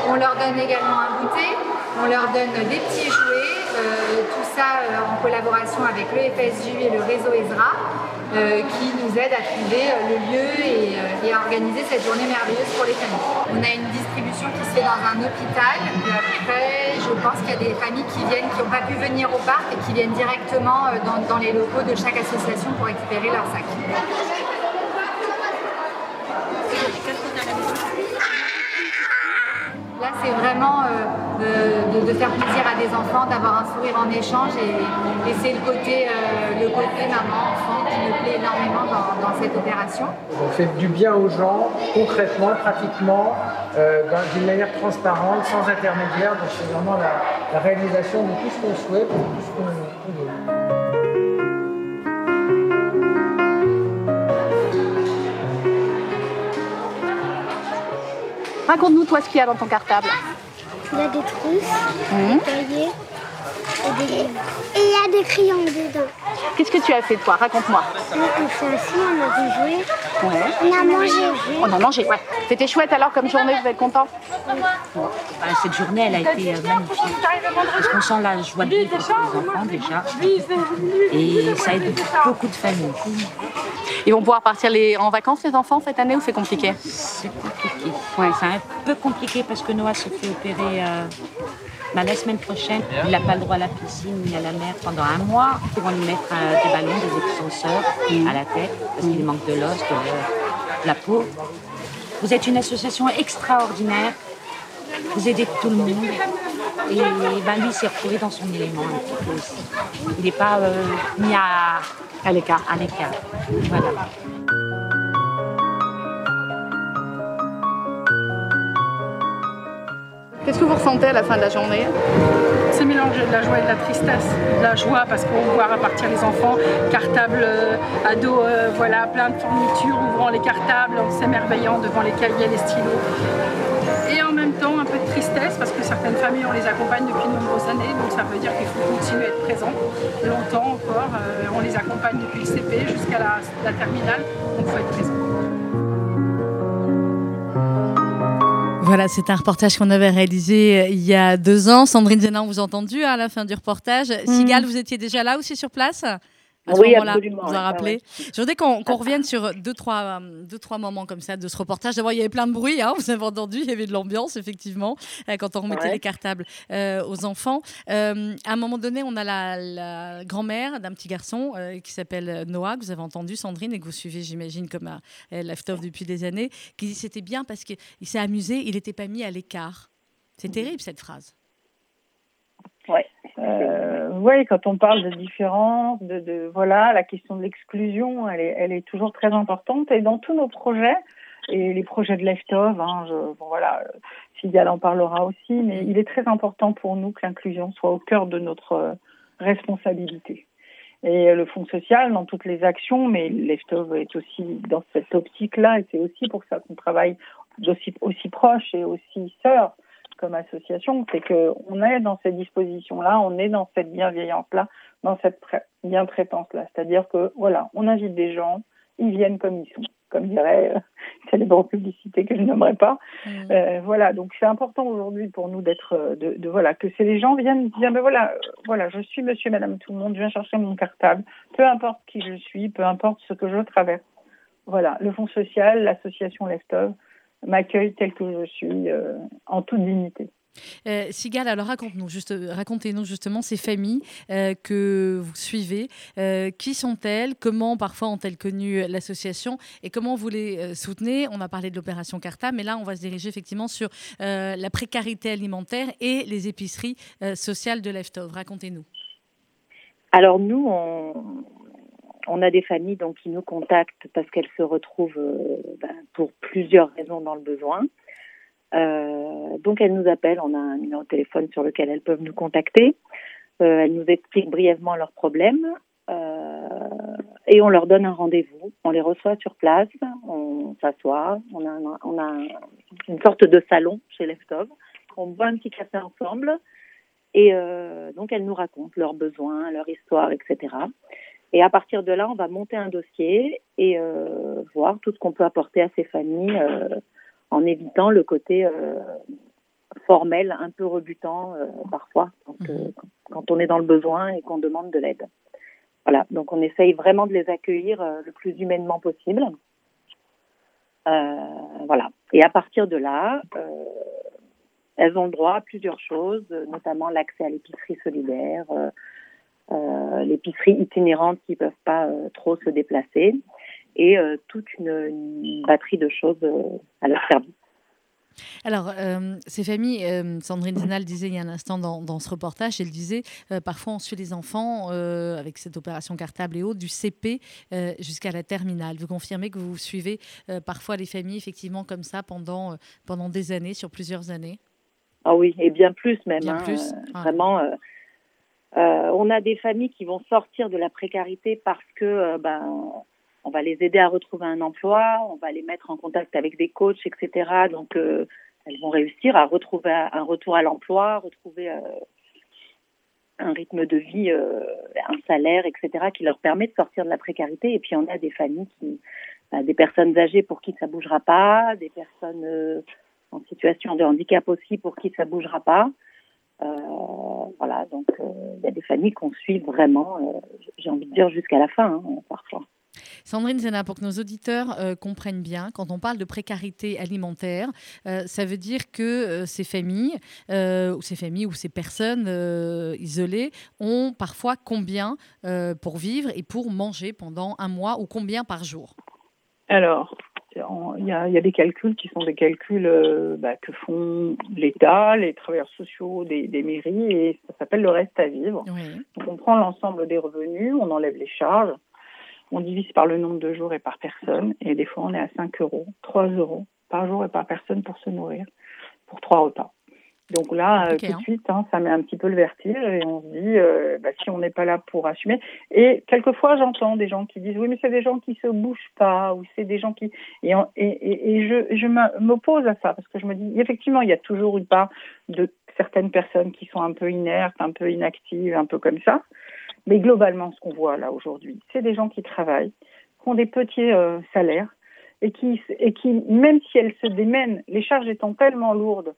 On leur donne également un goûter, on leur donne des petits jouets, tout ça euh, en collaboration avec le FSJU et le réseau ESRA, euh, qui nous aident à trouver le lieu et, à organiser cette journée merveilleuse pour les familles. On a une distribution qui se fait dans un hôpital. Après, je pense qu'il y a des familles qui viennent, qui n'ont pas pu venir au parc et qui viennent directement dans, dans les locaux de chaque association pour récupérer leur sac. Là, c'est vraiment euh, de, faire plaisir à des enfants, d'avoir un sourire en échange. Et, c'est le côté, euh, le côté maman-enfant qui me plaît énormément dans, cette opération. On fait du bien aux gens, concrètement, pratiquement, euh, d'une manière transparente, sans intermédiaire. Donc c'est vraiment la, réalisation de tout ce qu'on souhaite, de tout ce qu'on veut. Raconte-nous toi ce qu'il y a dans ton cartable. Il y a des trousses, des cahiers et des livres. Et il y a des crayons dedans. Qu'est-ce que tu as fait toi? Raconte-moi. On s'est assis, on a joué. Ouais. On a mangé. On a mangé, ouais. C'était chouette alors comme journée, vous êtes content? Bah, Cette journée, elle a été euh, magnifique. Parce qu'on sent la joie de vivre les enfants déjà. Et ça aide beaucoup de familles. Ils vont pouvoir partir les... en vacances les enfants cette année ou c'est compliqué? C'est compliqué. Ouais, c'est un peu compliqué parce que Noah se fait opérer euh, bah, la semaine prochaine, il n'a pas le droit à la piscine ni à la mer pendant un mois. Ils vont lui mettre euh, des ballons, des extenseurs à la tête parce qu'il manque de l'os, de, la peau. Vous êtes une association extraordinaire. Vous aidez tout le monde. Et ben, lui s'est retrouvé dans son élément un petit peu aussi. Il n'est pas euh, mis à, à l'écart. À l'écart. Voilà. Qu'est-ce que vous ressentez à la fin de la journée? C'est mélangé de la joie et de la tristesse. De la joie parce qu'on voit repartir les enfants, cartables, euh, ados, euh, voilà, plein de fournitures, ouvrant les cartables, en s'émerveillant devant les cahiers, les stylos. Et en même temps, un peu de tristesse parce que certaines familles, on les accompagne depuis de nombreuses années, donc ça veut dire qu'il faut continuer à être présent longtemps encore. Euh, on les accompagne depuis le CP jusqu'à la, la terminale, donc il faut être présent. Voilà, c'est un reportage qu'on avait réalisé euh, il y a deux ans. Sandrine Zenan, vous avez entendu hein, à la fin du reportage. Mm. Sigal, vous étiez déjà là aussi sur place? À ce Oui, moment-là, absolument, vous rappelé. ouais. Je voudrais qu'on revienne sur deux trois, euh, deux, trois moments comme ça de ce reportage. D'abord, il y avait plein de bruit, hein, vous avez entendu, il y avait de l'ambiance, effectivement, euh, quand on remettait Ouais. les cartables euh, aux enfants. Euh, à un moment donné, on a la, la grand-mère d'un petit garçon euh, qui s'appelle Noah, que vous avez entendu, Sandrine, et que vous suivez, j'imagine, comme à Leftoff depuis des années, qui dit c'était bien parce qu'il s'est amusé, il n'était pas mis à l'écart. C'est terrible, cette phrase. Ouais. Euh, ouais, quand on parle de différence, de, de voilà, la question de l'exclusion, elle est, elle est toujours très importante. Et dans tous nos projets, et les projets de Leftov, hein, je, bon, voilà, Sigal en parlera aussi, mais il est très important pour nous que l'inclusion soit au cœur de notre euh, responsabilité. Et le Fonds social, dans toutes les actions, mais Leftov est aussi dans cette optique-là, et c'est aussi pour ça qu'on travaille aussi, aussi proche et aussi sœurs comme association, c'est que on est dans ces dispositions-là, on est dans cette bienveillance-là, dans cette bien-traitance-là. C'est-à-dire que voilà, on invite des gens, ils viennent comme ils sont, comme dirait euh, célèbre publicité que je nommerai pas. Euh, voilà, donc c'est important aujourd'hui pour nous d'être, euh, de, de voilà, que ces les gens viennent dire, ben voilà, euh, voilà, je suis Monsieur, Madame, tout le monde, je viens chercher mon cartable, peu importe qui je suis, peu importe ce que je traverse. Voilà, le Fonds social, l'association Leftov m'accueille tel que je suis, euh, en toute dignité. Euh, Sigal, alors raconte-nous juste, racontez-nous justement ces familles euh, que vous suivez. Euh, qui sont-elles? Comment parfois ont-elles connu l'association? Et comment vous les soutenez? On a parlé de l'opération Carta, mais là on va se diriger effectivement sur la précarité alimentaire et les épiceries sociales de Leftov. Racontez-nous. Alors nous, on, on a des familles donc qui nous contactent parce qu'elles se retrouvent euh, ben, pour plusieurs raisons dans le besoin. Euh, donc elles nous appellent, on a un numéro de téléphone sur lequel elles peuvent nous contacter. Euh, elles nous expliquent brièvement leurs problèmes et on leur donne un rendez-vous. On les reçoit sur place, on s'assoit, on a, on a un- une sorte de salon chez Leftov. On boit un petit café ensemble et donc elles nous racontent leurs besoins, leur histoire, etc. Et à partir de là, on va monter un dossier et euh, voir tout ce qu'on peut apporter à ces familles euh, en évitant le côté euh, formel, un peu rebutant parfois, quand, euh, quand on est dans le besoin et qu'on demande de l'aide. Voilà, donc on essaye vraiment de les accueillir le plus humainement possible. Voilà. Et à partir de là, elles ont le droit à plusieurs choses, notamment l'accès à l'épicerie solidaire, l'épicerie itinérante qui ne peuvent pas euh, trop se déplacer, et euh, toute une, une batterie de choses euh, à leur service. Alors, euh, ces familles, euh, Sandrine Zenal disait il y a un instant dans, dans ce reportage, elle disait euh, parfois on suit les enfants euh, avec cette opération cartable et autres du CP euh, jusqu'à la terminale. Vous confirmez que vous suivez euh, parfois les familles effectivement comme ça pendant, euh, pendant des années, sur plusieurs années? Ah oui, et bien plus même. Bien hein, plus, euh. Vraiment, euh, on a des familles qui vont sortir de la précarité parce que euh, ben, on va les aider à retrouver un emploi, on va les mettre en contact avec des coachs, etc. Donc, euh, elles vont réussir à retrouver un retour à l'emploi, retrouver un rythme de vie, un salaire, etc., qui leur permet de sortir de la précarité. Et puis, on a des familles qui, ben, des personnes âgées pour qui ça bougera pas, des personnes en situation de handicap aussi pour qui ça bougera pas. Euh, voilà, donc euh, il y a des familles qu'on suit vraiment, euh, j'ai envie de dire jusqu'à la fin, hein, parfois. Sandrine Zena, pour que nos auditeurs euh, comprennent bien, quand on parle de précarité alimentaire, euh, ça veut dire que euh, ces familles, ou ces familles ou ces personnes isolées ont parfois combien pour vivre et pour manger pendant un mois ou combien par jour? Alors, il y, a, des calculs qui sont des calculs bah, que font l'État, les travailleurs sociaux des, mairies, et ça s'appelle le reste à vivre. Donc on prend l'ensemble des revenus, on enlève les charges, on divise par le nombre de jours et par personne, et des fois on est à 5 euros, 3 euros par jour et par personne pour se nourrir, pour trois repas. Donc là, euh, tout de hein. suite, hein, ça met un petit peu le vertige et on se dit, euh, bah, si on n'est pas là pour assumer. Et quelquefois, j'entends des gens qui disent, oui, mais c'est des gens qui se bougent pas, ou c'est des gens qui... Et, et, et je, je m'oppose à ça, parce que je me dis, effectivement, il y a toujours une part de certaines personnes qui sont un peu inertes, un peu inactives, un peu comme ça. Mais globalement, ce qu'on voit là aujourd'hui, c'est des gens qui travaillent, qui ont des petits euh, salaires et qui, et qui, même si elles se démènent, les charges étant tellement lourdes,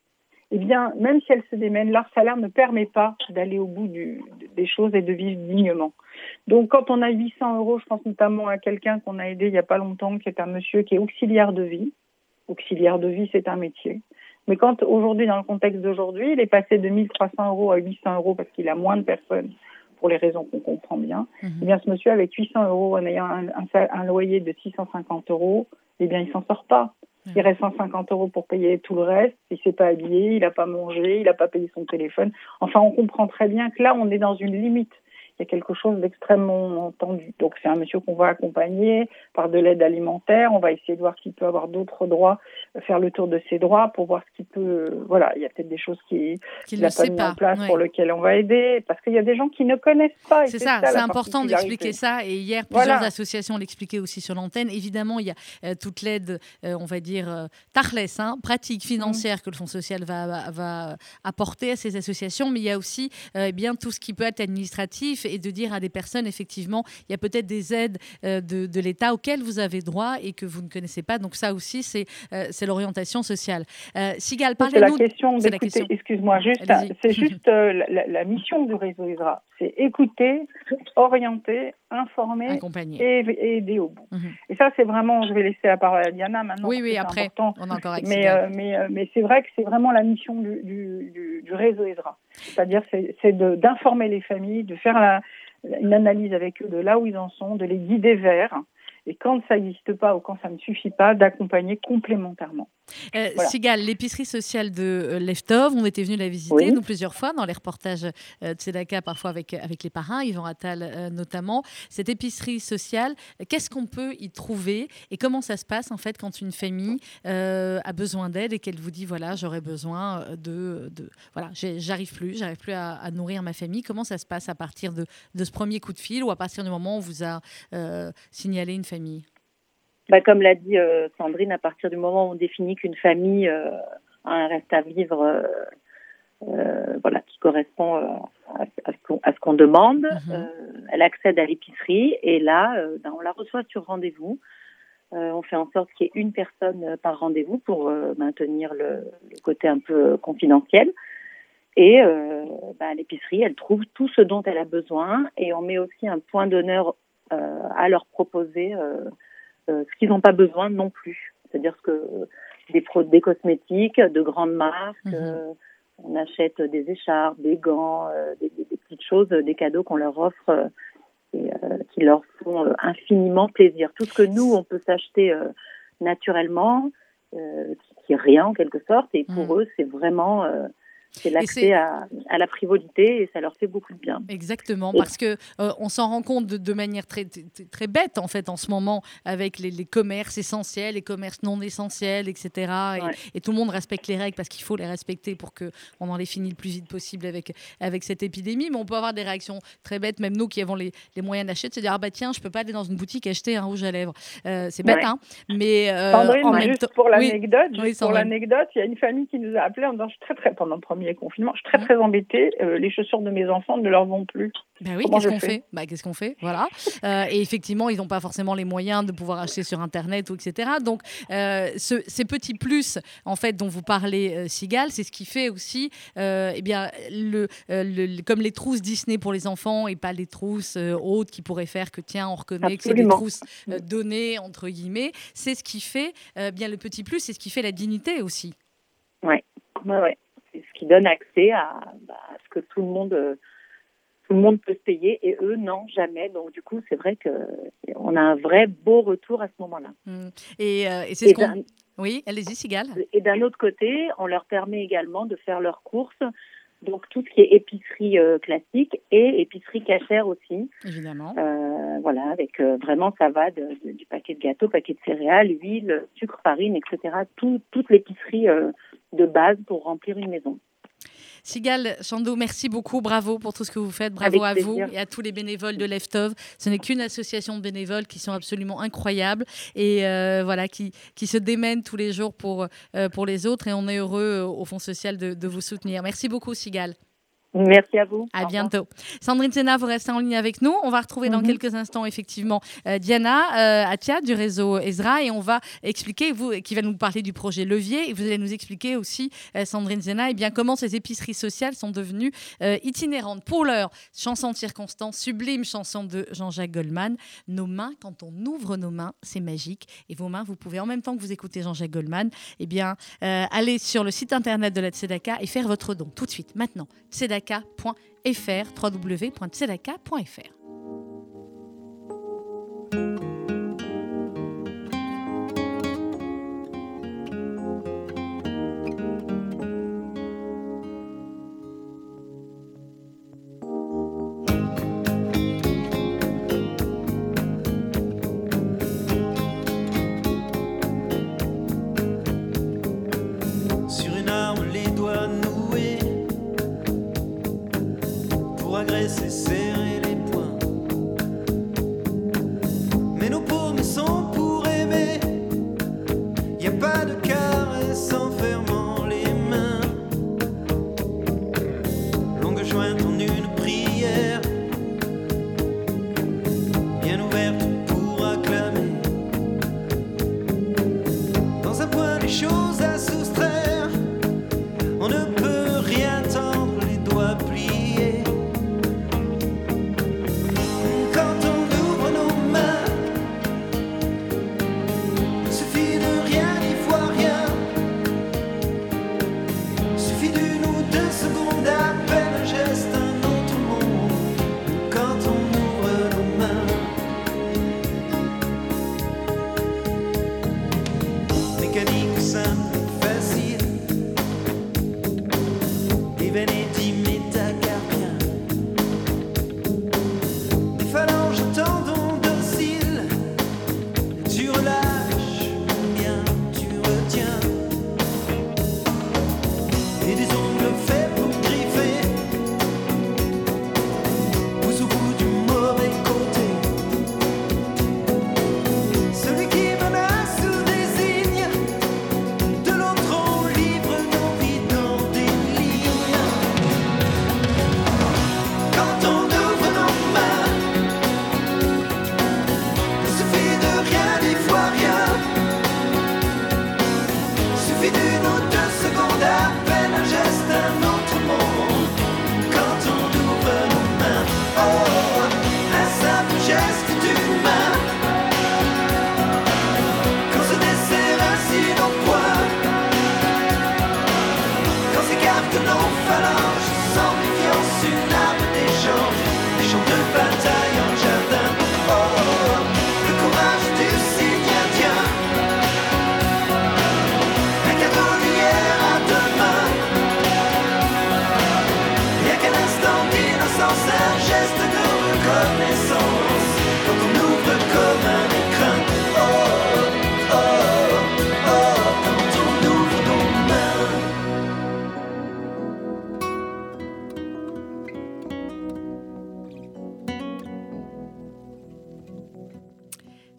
eh bien, même si elles se démènent, leur salaire ne permet pas d'aller au bout du, des choses et de vivre dignement. Donc, quand on a 800 euros, je pense notamment à quelqu'un qu'on a aidé il n'y a pas longtemps, qui est un monsieur qui est auxiliaire de vie. Auxiliaire de vie, c'est un métier. Mais quand aujourd'hui, dans le contexte d'aujourd'hui, il est passé de 1300 euros à 800 euros parce qu'il a moins de personnes pour les raisons qu'on comprend bien, mhm. eh bien, ce monsieur avec 800 euros en ayant un, un, loyer de 650 euros, eh bien, il s'en sort pas. Il reste 150 euros pour payer tout le reste. Il s'est pas habillé, il n'a pas mangé, il n'a pas payé son téléphone. Enfin, on comprend très bien que là, on est dans une limite il y a quelque chose d'extrêmement tendu. Donc c'est un monsieur qu'on va accompagner par de l'aide alimentaire. On va essayer de voir s'il peut avoir d'autres droits, faire le tour de ses droits pour voir ce qu'il peut. Voilà, il y a peut-être des choses qui qu'il n'a pas mis en place pour lesquelles on va aider, parce qu'il y a des gens qui ne connaissent pas. C'est ça, c'est important d'expliquer ça. Et hier, plusieurs associations l'expliquaient aussi sur l'antenne. Évidemment, il y a euh, toute l'aide, euh, on va dire euh, hein, pratique financière que le Fonds social va, va apporter à ces associations, mais il y a aussi eh bien tout ce qui peut être administratif et de dire à des personnes, effectivement, il y a peut-être des aides euh, de, l'État auxquelles vous avez droit et que vous ne connaissez pas. Donc ça aussi, c'est euh, c'est l'orientation sociale. Euh, Sigal, parlez-nous. C'est la question, excuse-moi, juste, c'est juste la, mission du réseau ISRA. C'est écouter, orienter, informer Accompagner. Et, aider au bout. Mhm. Et ça, c'est vraiment, je vais laisser la parole à Diana maintenant. Oui, oui, après, on a encore Mais, mais, mais c'est vrai que c'est vraiment la mission du, du, du réseau ISRA. C'est-à-dire, c'est d'informer les familles, de faire la, une analyse avec eux de là où ils en sont, de les guider vers, et quand ça n'existe pas ou quand ça ne suffit pas, d'accompagner complémentairement. Euh, Sigal, l'épicerie sociale de euh, Leftov, on était venu la visiter nous plusieurs fois dans les reportages euh, de Sedaka, parfois avec, avec les parrains, Yvan Attal euh, notamment. Cette épicerie sociale, qu'est-ce qu'on peut y trouver et comment ça se passe en fait quand une famille a besoin d'aide et qu'elle vous dit voilà j'aurais besoin de, de voilà j'arrive plus, j'arrive plus à, à, nourrir ma famille. Comment ça se passe à partir de, de, ce premier coup de fil ou à partir du moment où on vous a signalé une famille? Bah, comme l'a dit euh, Sandrine, à partir du moment où on définit qu'une famille euh, a un reste à vivre euh, voilà, qui correspond à, ce qu'on demande, mhm. elle accède à l'épicerie et là, ben, on la reçoit sur rendez-vous. on fait en sorte qu'il y ait une personne par rendez-vous pour maintenir le, côté un peu confidentiel. Et ben, à l'épicerie, elle trouve tout ce dont elle a besoin et on met aussi un point d'honneur à leur proposer euh, ce qu'ils n'ont pas besoin non plus. C'est-à-dire que des, des cosmétiques de grandes marques, mhm. euh, on achète des écharpes, des gants, euh, des, petites choses, des cadeaux qu'on leur offre et qui leur font infiniment plaisir. Tout ce que nous, on peut s'acheter naturellement, qui est rien en quelque sorte, et pour mhm. eux, c'est vraiment c'est l'accès à, la frivolité et ça leur fait beaucoup de bien. Exactement, parce que euh, on s'en rend compte de, manière très, très bête en fait en ce moment avec les, commerces essentiels, les commerces non essentiels, etc. Et, tout le monde respecte les règles parce qu'il faut les respecter pour que on en les finisse le plus vite possible avec avec cette épidémie. Mais on peut avoir des réactions très bêtes, même nous qui avons les, moyens d'acheter, de se dire ah bah tiens, je peux pas aller dans une boutique acheter un rouge à lèvres. Euh, c'est bête, hein Mais euh, en même juste pour l'anecdote, pour l'anecdote, il y a une famille qui nous a appelé en disant je suis très très pendant le premier premier confinement. Je suis très très embêtée. Euh, les chaussures de mes enfants ne leur vont plus. Ben oui, qu'est-ce qu'on fait? Bah, Qu'est-ce qu'on fait? Voilà. Euh, et effectivement, ils n'ont pas forcément les moyens de pouvoir acheter sur Internet ou etc. Donc, euh, ce, ces petits plus, en fait, dont vous parlez, Sigal, c'est ce qui fait aussi, eh bien, le, le, comme les trousses Disney pour les enfants et pas les trousses autres qui pourraient faire que, tiens, on reconnaît que c'est des trousses données, entre guillemets. C'est ce qui fait, bien, le petit plus, c'est ce qui fait la dignité aussi. Oui, ouais, ouais. Ce qui donne accès à, bah, à ce que tout le monde tout le monde peut se payer et eux, non, jamais. Donc, du coup, c'est vrai qu'on a un vrai beau retour à ce moment-là. Mmh. Et, euh, et c'est ce qu'on. Oui, allez-y, Sigal. Et d'un autre côté, on leur permet également de faire leurs courses. Donc, tout ce qui est épicerie euh, classique et épicerie cachère aussi. Évidemment. Euh, voilà, avec vraiment, ça va du paquet de gâteaux, paquet de céréales, huile, sucre, farine, etc. Tout, toute l'épicerie de base pour remplir une maison. Sigal Chando, merci beaucoup, bravo pour tout ce que vous faites, bravo à vous et à tous les bénévoles de Leftov. Ce n'est qu'une association de bénévoles qui sont absolument incroyables et euh, voilà qui, qui se démènent tous les jours pour, euh, pour les autres et on est heureux euh, au Fonds social de, de vous soutenir. Merci beaucoup, Sigal. Merci à vous. À bientôt. Sandrine Sena, vous restez en ligne avec nous. On va retrouver dans mhm. quelques instants, effectivement, euh, Diana euh, Atia du réseau Ezra et on va expliquer, vous, qui va nous parler du projet Levier. Et vous allez nous expliquer aussi, euh, Sandrine Sena, et eh bien, comment ces épiceries sociales sont devenues itinérantes. Pour l'heure, chanson de circonstance, sublime chanson de Jean-Jacques Goldman. Nos mains, quand on ouvre nos mains, c'est magique. Et vos mains, vous pouvez, en même temps que vous écoutez Jean-Jacques Goldman, eh bien, aller sur le site internet de la Tzedaka et faire votre don tout de suite, maintenant. Tzedaka tzedaka.fr, www.tzedaka.fr. de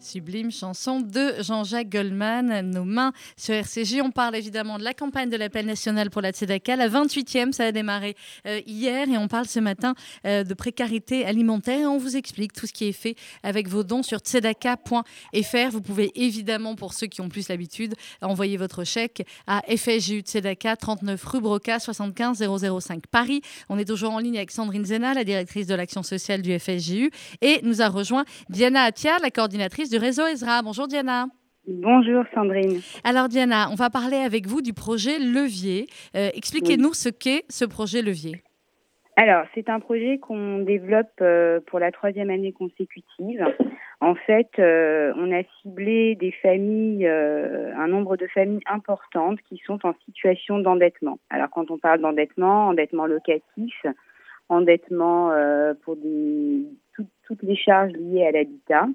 sublime chanson de Jean-Jacques Goldman, Nos mains sur RCJ. On parle évidemment de la campagne de l'appel national pour la Tzedaka. La 28e, ça a démarré euh, hier et on parle ce matin euh, de précarité alimentaire. Et on vous explique tout ce qui est fait avec vos dons sur tzedaka.fr. Vous pouvez évidemment, pour ceux qui ont plus l'habitude, envoyer votre chèque à FSJU Tzedaka, 39 rue Broca, 75 005 Paris. On est toujours en ligne avec Sandrine Zena, la directrice de l'action sociale du FSJU. Et nous a rejoint Diana Attia, la coordinatrice du réseau Ezra. Bonjour Diana. Bonjour Sandrine. Alors Diana, on va parler avec vous du projet Levier. Euh, expliquez-nous ce qu'est ce projet Levier. Alors, c'est un projet qu'on développe euh, pour la troisième année consécutive. En fait, euh, on a ciblé des familles, un nombre de familles importantes qui sont en situation d'endettement. Alors, quand on parle d'endettement, endettement locatif, endettement pour des, toutes les charges liées à l'habitat.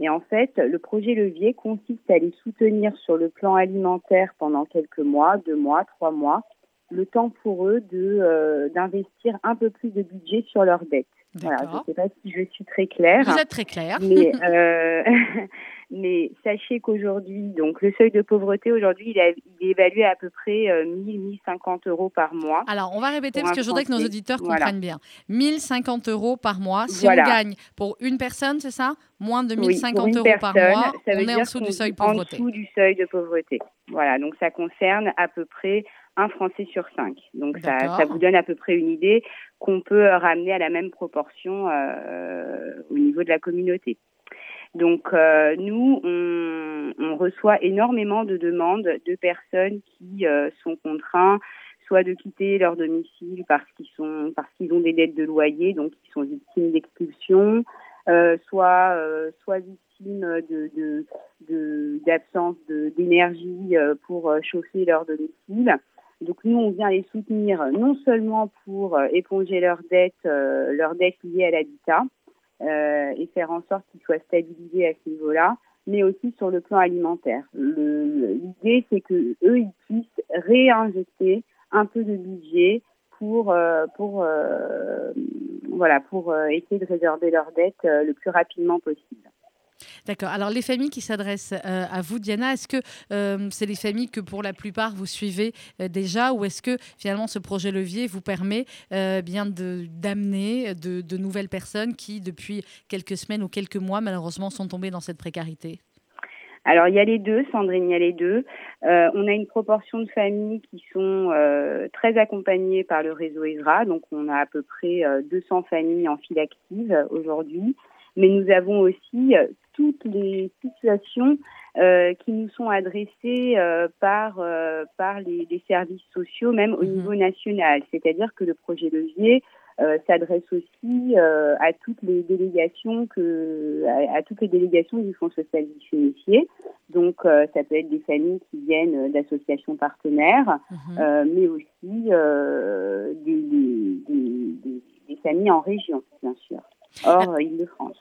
Et en fait, le projet levier consiste à les soutenir sur le plan alimentaire pendant quelques mois, deux mois, trois mois, le temps pour eux de euh, d'investir un peu plus de budget sur leurs dettes. Voilà, je ne sais pas si je suis très claire. Vous êtes très claire. Mais, euh, mais sachez qu'aujourd'hui, donc le seuil de pauvreté aujourd'hui, il, est évalué à, peu près 1000, euh, 1050 euros par mois. Alors, on va répéter parce que je voudrais que nos auditeurs comprennent bien. 1050 euros par mois. Si on gagne pour une personne, c'est ça? Moins de 1050 euros par mois, on est en dessous du seuil de pauvreté. En dessous du seuil de pauvreté. Voilà, donc ça concerne à peu près un Français sur cinq. Donc ça, ça, vous donne à peu près une idée qu'on peut ramener à la même proportion euh, au niveau de la communauté. Donc euh, nous, on, on, reçoit énormément de demandes de personnes qui euh, sont contraints soit de quitter leur domicile parce qu'ils sont parce qu'ils ont des dettes de loyer, donc ils sont victimes d'expulsion, euh, soit euh, soit victimes de d'absence de, d'énergie pour chauffer leur domicile. Donc nous, on vient les soutenir non seulement pour euh, éponger leurs dettes, euh, leurs dettes liées à l'habitat euh, et faire en sorte qu'ils soient stabilisés à ce niveau-là, mais aussi sur le plan alimentaire. L'idée, c'est que eux, ils puissent réinjecter un peu de budget pour pour voilà pour essayer de résorber leurs dettes le plus rapidement possible. D'accord. Alors, les familles qui s'adressent euh, à vous, Diana, est-ce que euh, c'est les familles que pour la plupart vous suivez euh, déjà ou est-ce que finalement ce projet levier vous permet bien d'amener de, de, nouvelles personnes qui, depuis quelques semaines ou quelques mois, malheureusement, sont tombées dans cette précarité? Alors il y a les deux, Sandrine, il y a les deux. on a une proportion de familles qui sont très accompagnées par le réseau ESRA, donc on a à peu près 200 familles en file active aujourd'hui mais nous avons aussi toutes les situations euh, qui nous sont adressées euh, par euh, par les, les, services sociaux, même au mhm. niveau national. C'est-à-dire que le projet levier s'adresse aussi à toutes les délégations que à, toutes les délégations du Fonds social initié. Donc ça peut être des familles qui viennent d'associations partenaires, mhm. mais aussi des, des, des, des familles en région, bien sûr hors Île-de-France.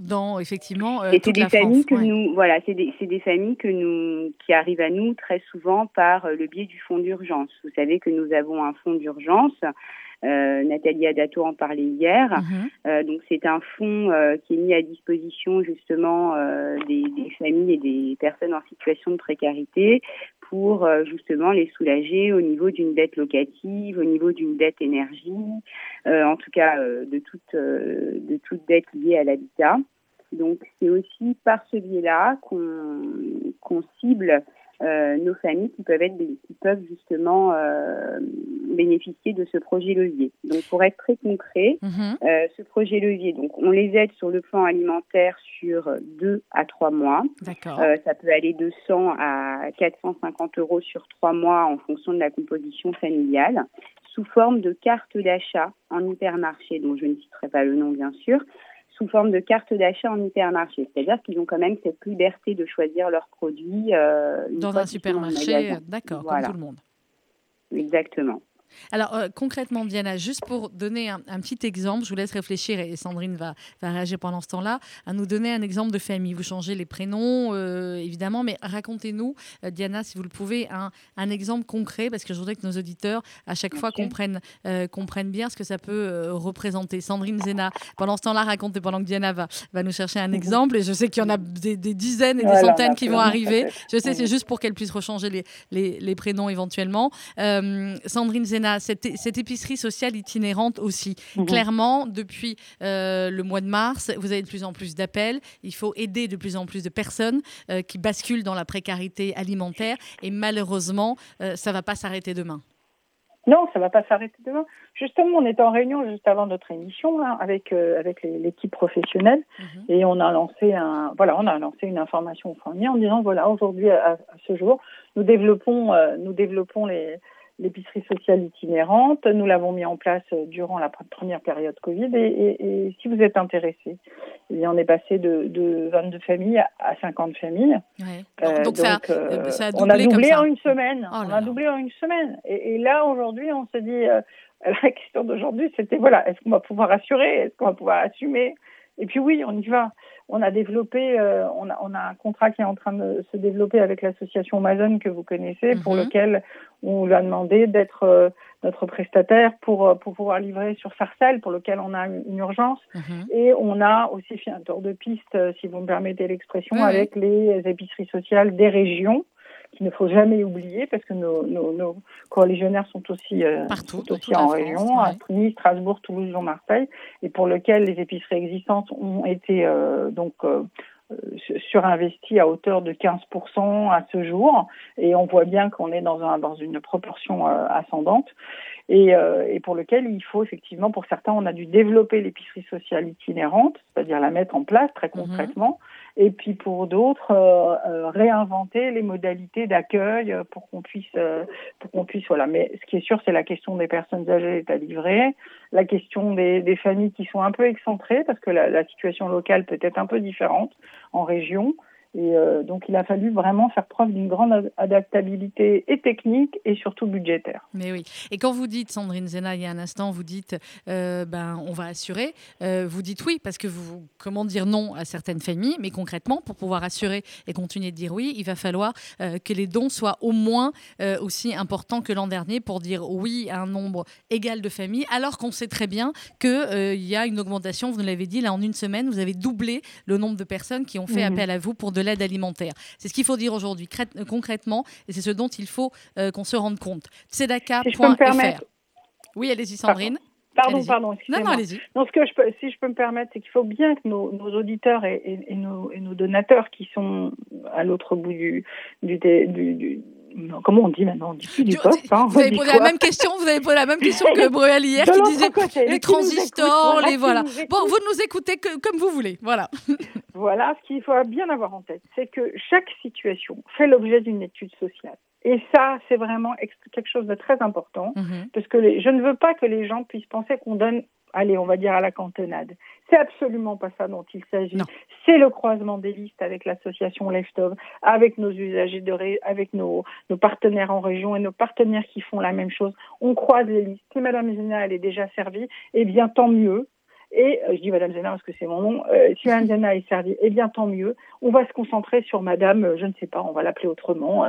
Dans effectivement. Euh, et c'est des familles que nous, voilà, c'est des, des, familles que nous, qui arrivent à nous très souvent par euh, le biais du fonds d'urgence. Vous savez que nous avons un fonds d'urgence. Euh, Nathalie Adato en parlait hier. Mhm. Euh, donc c'est un fonds euh, qui est mis à disposition justement des, des, familles et des personnes en situation de précarité pour justement les soulager au niveau d'une dette locative, au niveau d'une dette énergie, en tout cas de toute de toute dette liée à l'habitat. Donc c'est aussi par ce biais-là qu'on cible nos familles qui peuvent être qui peuvent justement euh, bénéficier de ce projet levier. Donc pour être très concret, euh, ce projet levier, donc on les aide sur le plan alimentaire sur deux à trois mois. Euh, ça peut aller de 100 à 450 euros sur trois mois en fonction de la composition familiale, sous forme de carte d'achat en hypermarché, dont je ne citerai pas le nom bien sûr, sous forme de carte d'achat en hypermarché. C'est-à-dire qu'ils ont quand même cette liberté de choisir leurs produits. Euh, dans un supermarché, d'accord, comme tout le monde. Exactement. Alors euh, concrètement, Diana, juste pour donner un, petit exemple, je vous laisse réfléchir et Sandrine va, va réagir pendant ce temps-là, à nous donner un exemple de famille. Vous changez les prénoms, euh, évidemment, mais racontez-nous, euh, Diana, si vous le pouvez, un, un, exemple concret, parce que je voudrais que nos auditeurs, à chaque fois, comprennent, comprennent bien ce que ça peut représenter. Sandrine Zena, pendant ce temps-là, racontez pendant que Diana va, va nous chercher un mhm. exemple, et je sais qu'il y en a des, dizaines et des centaines qui vont arriver. Je sais, c'est juste pour qu'elle puisse rechanger les, les, les prénoms éventuellement. Sandrine Zena, cette, cette, épicerie sociale itinérante aussi. Mhm. Clairement, depuis euh, le mois de mars, vous avez de plus en plus d'appels. Il faut aider de plus en plus de personnes euh, qui basculent dans la précarité alimentaire. Et malheureusement, euh, ça ne va pas s'arrêter demain. Non, ça ne va pas s'arrêter demain. Justement, on était en réunion juste avant notre émission avec avec l'équipe professionnelle mhm. et on a lancé un voilà, on a lancé une information au en disant voilà aujourd'hui à, à, ce jour, nous développons nous développons les l'épicerie sociale itinérante. Nous l'avons mis en place euh, durant la première période Covid. Et, si vous êtes intéressé, on est passé de, de 22 familles à 50 familles. Euh, donc, ça, euh, ça a on a doublé en une semaine. Oh on a doublé en une semaine. Et, là, aujourd'hui, on se dit, la question d'aujourd'hui, c'était voilà, est-ce qu'on va pouvoir assurer? Est-ce qu'on va pouvoir assumer? Et puis oui, on y va on a développé, euh, on, a, on, a, un contrat qui est en train de se développer avec l'association Amazon que vous connaissez, pour mhm. lequel on lui a demandé d'être euh, notre prestataire pour, euh, pour pouvoir livrer sur Sarcelles, pour lequel on a une, urgence. Mhm. Et on a aussi fait un tour de piste, si vous me permettez l'expression, avec les épiceries sociales des régions qu'il ne faut jamais oublier parce que nos, nos, sont aussi, euh, Partout, aussi en région, à Nice, Strasbourg, Toulouse, Jean Marseille, et pour lequel les épiceries existantes ont été euh, donc euh, surinvesties à hauteur de 15% à ce jour, et on voit bien qu'on est dans, un, dans une proportion ascendante. Et, et, pour lequel il faut effectivement, pour certains, on a dû développer l'épicerie sociale itinérante, c'est-à-dire la mettre en place très mhm. concrètement, et puis pour d'autres euh, euh, réinventer les modalités d'accueil pour qu'on puisse euh, pour qu'on puisse voilà. Mais ce qui est sûr c'est la question des personnes âgées à livrer la question des, des familles qui sont un peu excentrées parce que la, la situation locale peut être un peu différente en région et euh, donc, il a fallu vraiment faire preuve d'une grande adaptabilité et technique et surtout budgétaire. Mais oui. Et quand vous dites, Sandrine Zena, il y a un instant, vous dites, euh, ben, on va assurer, euh, vous dites oui, parce que vous, comment dire non à certaines familles, mais concrètement, pour pouvoir assurer et continuer de dire oui, il va falloir que les dons soient au moins aussi importants que l'an dernier pour dire oui à un nombre égal de familles, alors qu'on sait très bien qu'il y a une augmentation, vous l'avez dit, là, en une semaine, vous avez doublé le nombre de personnes qui ont fait mmh. appel à vous pour de l'aide alimentaire. C'est ce qu'il faut dire aujourd'hui euh, concrètement et c'est ce dont il faut euh, qu'on se rende compte. Tzedaka.fr. oui, allez-y Sandrine. Pardon, pardon, Non, non, allez-y. ce que je peux, si je peux me permettre, c'est qu'il faut bien que nos, auditeurs et, nos, et, nos, donateurs qui sont à l'autre bout du, du, du comment on dit maintenant? On dit plus du poste. Hein, vous avez posé la même question. Vous avez posé la même question que Bruel hier, qui disait les transistors, les voilà. Bon, vous nous écoutez que, comme vous voulez. Voilà. Voilà, ce qu'il faut bien avoir en tête, c'est que chaque situation fait l'objet d'une étude sociale. Et ça, c'est vraiment quelque chose de très important, mhm. parce que je ne veux pas que les gens puissent penser qu'on donne allez, on va dire à la cantonade. C'est absolument pas ça dont il s'agit. C'est le croisement des listes avec l'association Leftov, avec nos usagers, de avec nos, nos, partenaires en région et nos partenaires qui font la même chose. On croise les listes. Si Madame Zena, elle est déjà servie, eh bien tant mieux. Et euh, je dis Madame Zena parce que c'est mon nom. Euh, si Madame Zena est servie, eh bien tant mieux. On va se concentrer sur Madame, euh, je ne sais pas, on va l'appeler autrement.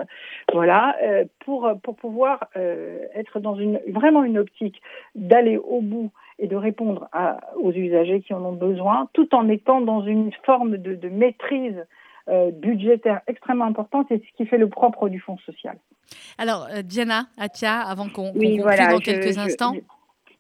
voilà, pour pour pouvoir être dans une vraiment une optique d'aller au bout et de répondre à, aux usagers qui en ont besoin, tout en étant dans une forme de, de maîtrise euh, budgétaire extrêmement importante et ce qui fait le propre du Fonds social. Alors, euh, Diana, Atia, avant qu'on oui, voilà, dans quelques instants,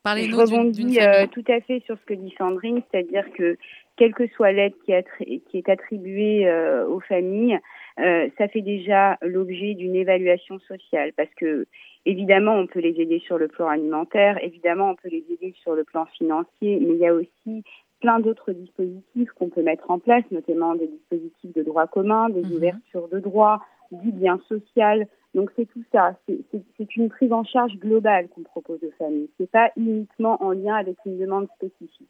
parlez-nous rebondis euh, tout à fait sur ce que dit Sandrine, c'est-à-dire que quelle que soit l'aide qui, qui, est attribuée aux familles, ça fait déjà l'objet d'une évaluation sociale parce que Évidemment, on peut les aider sur le plan alimentaire, évidemment, on peut les aider sur le plan financier, mais il y a aussi plein d'autres dispositifs qu'on peut mettre en place, notamment des dispositifs de droit commun, des mhm. ouvertures de droits, du bien social. Donc c'est tout ça, c'est une prise en charge globale qu'on propose aux familles. C'est pas uniquement en lien avec une demande spécifique.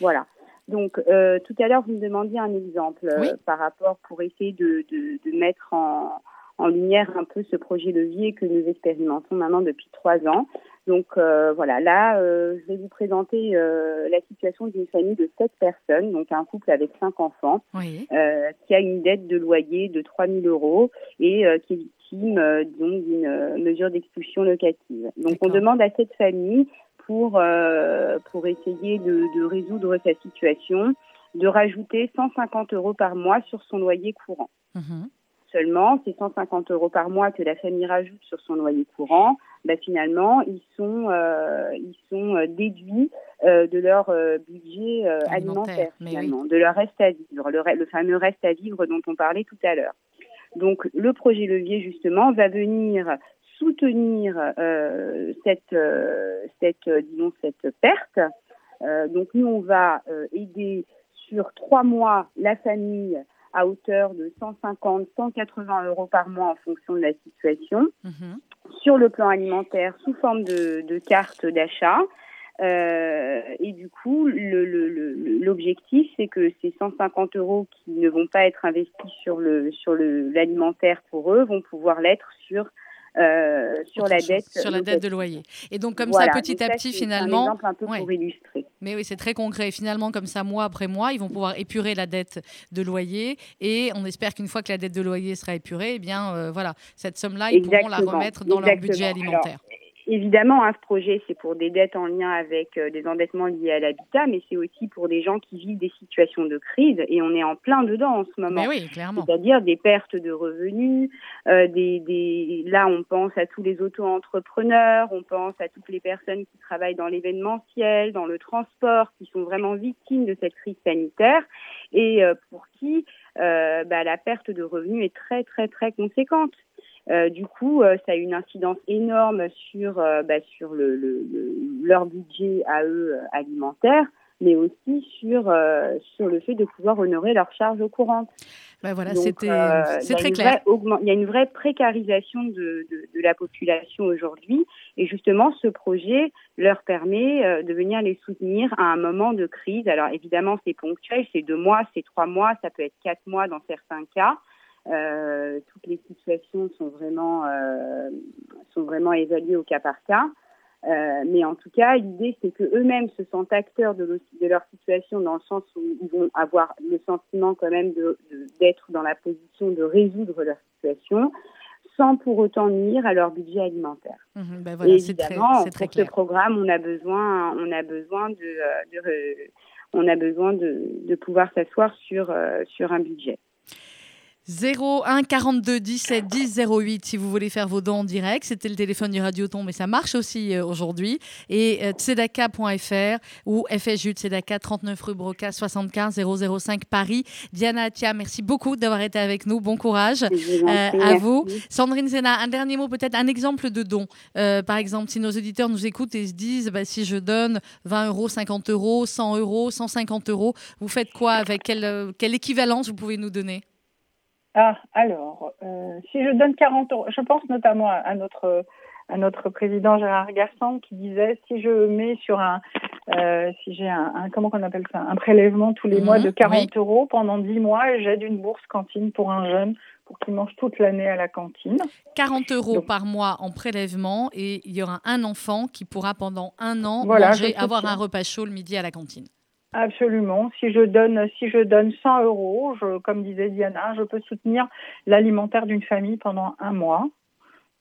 Voilà. Donc euh, tout à l'heure vous me demandiez un exemple euh, par rapport pour essayer de, de, de mettre en, en lumière un peu ce projet levier que nous expérimentons maintenant depuis trois ans. Donc euh, voilà, là, euh, je vais vous présenter euh, la situation d'une famille de sept personnes, donc un couple avec cinq enfants, qui a une dette de loyer de 3 000 euros et qui est victime donc d'une mesure d'expulsion locative. Donc on demande à cette famille pour pour essayer de, de résoudre sa situation de rajouter 150 euros par mois sur son loyer courant. Mhm. Seulement, ces 150 euros par mois que la famille rajoute sur son loyer courant, bah, finalement, ils sont, euh, ils sont euh, déduits euh, de leur budget alimentaire, finalement, de leur reste à vivre, le, le, fameux reste à vivre dont on parlait tout à l'heure. Donc, le projet levier, justement, va venir soutenir cette, cette, disons, cette perte. donc, nous, on va aider sur trois mois la famille à hauteur de 150, 180 euros par mois en fonction de la situation. Mhm. Sur le plan alimentaire, sous forme de, de carte d'achat. Euh, et du coup, l'objectif, c'est que ces 150 euros qui ne vont pas être investis sur le sur l'alimentaire pour eux vont pouvoir l'être sur euh, sur la dette sur la dette de loyer. Et donc comme ça, petit à petit, finalement, un exemple un peu pour illustrer. Mais oui, c'est très concret. Finalement, comme ça, mois après mois, ils vont pouvoir épurer la dette de loyer. Et on espère qu'une fois que la dette de loyer sera épurée, eh bien, euh, voilà, cette somme-là, ils pourront la remettre dans leur budget alimentaire. Évidemment, un hein, ce projet, c'est pour des dettes en lien avec euh, des endettements liés à l'habitat, mais c'est aussi pour des gens qui vivent des situations de crise, et on est en plein dedans en ce moment. oui, clairement. C'est-à-dire des pertes de revenus, euh, des, des, là, on pense à tous les auto-entrepreneurs, on pense à toutes les personnes qui travaillent dans l'événementiel, dans le transport, qui sont vraiment victimes de cette crise sanitaire, et euh, pour qui euh, bah, la perte de revenus est très, très, très conséquente. Euh, du coup, euh, ça a une incidence énorme sur, euh, bah, sur le, le, leur budget à eux alimentaire, mais aussi sur, sur le fait de pouvoir honorer leurs charges courantes. Ben voilà, c'était c'est très clair. Il y a une vraie précarisation de, de, de la population aujourd'hui, et justement, ce projet leur permet de venir les soutenir à un moment de crise. Alors évidemment, c'est ponctuel, c'est deux mois, c'est trois mois, ça peut être quatre mois dans certains cas. Euh, toutes les situations sont vraiment, euh, sont vraiment évaluées au cas par cas. Euh, mais en tout cas, l'idée, c'est que eux-mêmes se sentent acteurs de, de, leur situation dans le sens où ils vont avoir le sentiment quand même d'être de, dans la position de résoudre leur situation sans pour autant nuire à leur budget alimentaire. Mmh, ben voilà, évidemment, très, très pour ce programme, on a besoin, on a besoin de, de on a besoin de, de pouvoir s'asseoir sur, sur un budget. 01 42 17 10 08 si vous voulez faire vos dons en direct. C'était le téléphone du Radioton, mais ça marche aussi euh, aujourd'hui. Et euh, tzedaka.fr ou FSU Tzedaka 39 rue Broca 75 005 Paris. Diana Tia, merci beaucoup d'avoir été avec nous. Bon courage euh, à vous. Sandrine Zena, un dernier mot, peut-être un exemple de don. par exemple, si nos auditeurs nous écoutent et se disent bah, si je donne 20 euros, 50 euros, 100 euros, 150 euros, vous faites quoi avec quelle, quelle équivalence vous pouvez nous donner? Ah, alors, euh, si je donne 40 euros, je pense notamment à, notre à notre président Gérard Garçon qui disait si je mets sur un euh, si j'ai un, comment on appelle ça un prélèvement tous les mois mhm, de 40 euros pendant 10 mois j'aide une bourse cantine pour un jeune pour qu'il mange toute l'année à la cantine. 40 euros par mois en prélèvement et il y aura un enfant qui pourra pendant un an manger, avoir un repas chaud le midi à la cantine. Absolument. Si je donne, si je donne 100 euros, je, comme disait Diana, je peux soutenir l'alimentaire d'une famille pendant un mois.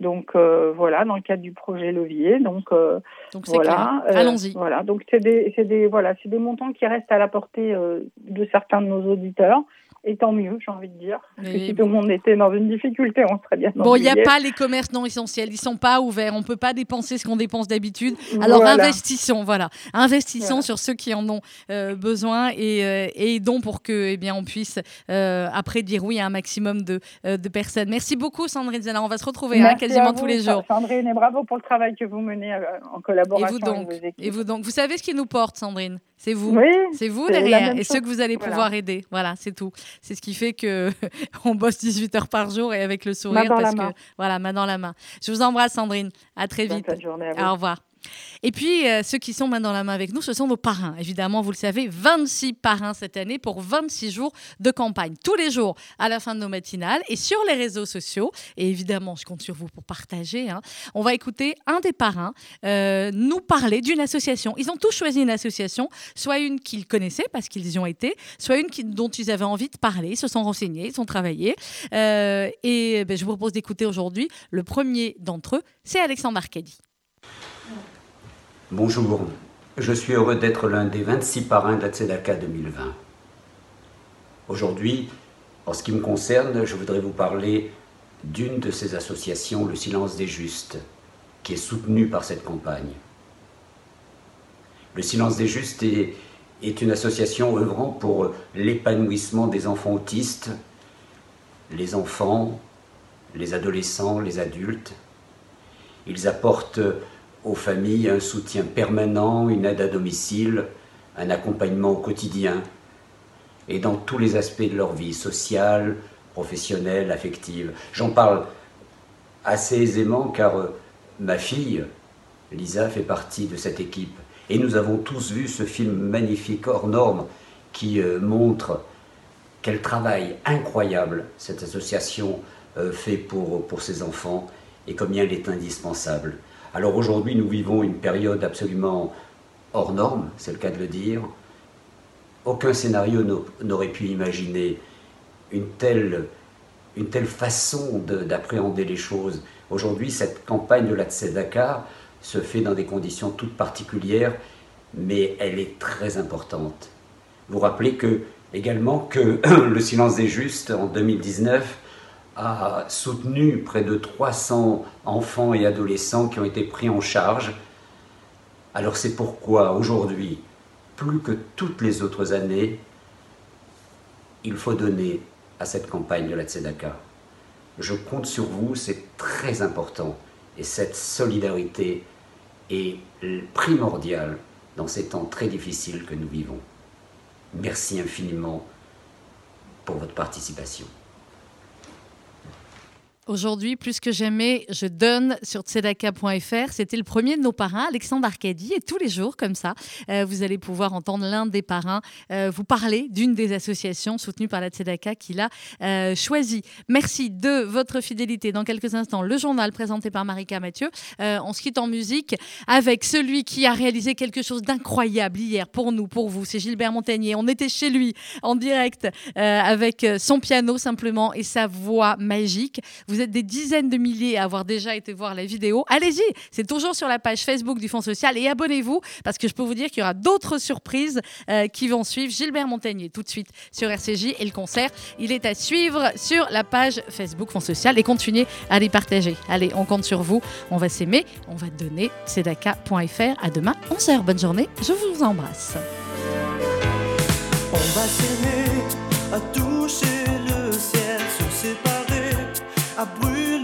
Donc euh, voilà, dans le cadre du projet Levier. Donc, euh, donc voilà. Euh, Allons-y. Voilà. Donc c'est des, des, voilà, c'est des montants qui restent à la portée de certains de nos auditeurs et tant mieux, j'ai envie de dire. Parce que si tout le monde était dans une difficulté, on serait bien. Bon, il n'y a pas les commerces non essentiels, ils sont pas ouverts. On peut pas dépenser ce qu'on dépense d'habitude. Alors investissons, voilà, investissons sur ceux qui en ont euh, besoin et, euh, et aidons pour que, eh bien, on puisse euh, après dire oui à un maximum de, de personnes. Merci beaucoup, Sandrine Zana. On va se retrouver hein, quasiment tous les jours. Sandrine, et bravo pour le travail que vous menez en collaboration et vous donc, avec vos équipes. Et vous donc, vous savez ce qui nous porte, Sandrine? C'est vous, c'est vous derrière et ceux que vous allez pouvoir aider. Voilà, c'est tout. C'est ce qui fait que on bosse 18 heures par jour et avec le sourire parce que voilà, main dans la main. Je vous embrasse Sandrine. À très vite. Bonne journée à vous. Au revoir. Et puis, euh, ceux qui sont main dans la main avec nous, ce sont nos parrains. Évidemment, vous le savez, 26 parrains cette année pour 26 jours de campagne. Tous les jours, à la fin de nos matinales et sur les réseaux sociaux. Et évidemment, je compte sur vous pour partager. hein. On va écouter un des parrains euh, nous parler d'une association. Ils ont tous choisi une association, soit une qu'ils connaissaient parce qu'ils y ont été, soit une dont ils avaient envie de parler. Ils se sont renseignés, ils ont travaillé. Euh, et ben, je vous propose d'écouter aujourd'hui le premier d'entre eux, c'est Alexandre Arcadi. Bonjour, je suis heureux d'être l'un des 26 parrains de la Tzedaka 2020. Aujourd'hui, en ce qui me concerne, je voudrais vous parler d'une de ces associations, le Silence des Justes, qui est soutenue par cette campagne. Le Silence des Justes est, est une association œuvrant pour l'épanouissement des enfants autistes, les enfants, les adolescents, les adultes. Ils apportent aux familles un soutien permanent, une aide à domicile, un accompagnement au quotidien et dans tous les aspects de leur vie, sociale, professionnelle, affective. J'en parle assez aisément car euh, ma fille, Lisa, fait partie de cette équipe. Et nous avons tous vu ce film magnifique hors norme qui euh, montre quel travail incroyable cette association euh, fait pour, pour ses enfants et combien elle est indispensable. Alors aujourd'hui, nous vivons une période absolument hors norme, c'est le cas de le dire. Aucun scénario n'au- n'aurait pu imaginer une telle, une telle façon de- d'appréhender les choses. Aujourd'hui, cette campagne de la Tzedaka se fait dans des conditions toutes particulières, mais elle est très importante. Vous rappelez également que le silence des justes, en 2019, a soutenu près de 300 enfants et adolescents qui ont été pris en charge. Alors c'est pourquoi aujourd'hui, plus que toutes les autres années, il faut donner à cette campagne de la Tzedaka. Je compte sur vous, c'est très important. Et cette solidarité est primordiale dans ces temps très difficiles que nous vivons. Merci infiniment pour votre participation. Aujourd'hui, plus que jamais, je donne sur tzedaka.fr. C'était le premier de nos parrains, Alexandre Arcadi. Et tous les jours, comme ça, euh, vous allez pouvoir entendre l'un des parrains euh, vous parler d'une des associations soutenues par la Tzedaka qu'il a euh, choisie. Merci de votre fidélité. Dans quelques instants, le journal présenté par Marika Mathieu. On se quitte en musique avec celui qui a réalisé quelque chose d'incroyable hier pour nous, pour vous. C'est Gilbert Montagnier. On était chez lui en direct avec son piano simplement et sa voix magique. Êtes des dizaines de milliers à avoir déjà été voir la vidéo. Allez-y, c'est toujours sur la page Facebook du Fonds social et abonnez-vous parce que je peux vous dire qu'il y aura d'autres surprises euh, qui vont suivre. Gilbert Montagnier tout de suite sur RCJ et le concert, il est à suivre sur la page Facebook Fonds social et continuez à les partager. Allez, on compte sur vous, on va s'aimer, on va donner tzedaka.fr. À demain, 11h. Bonne journée, je vous embrasse. On va s'aimer, à à brûler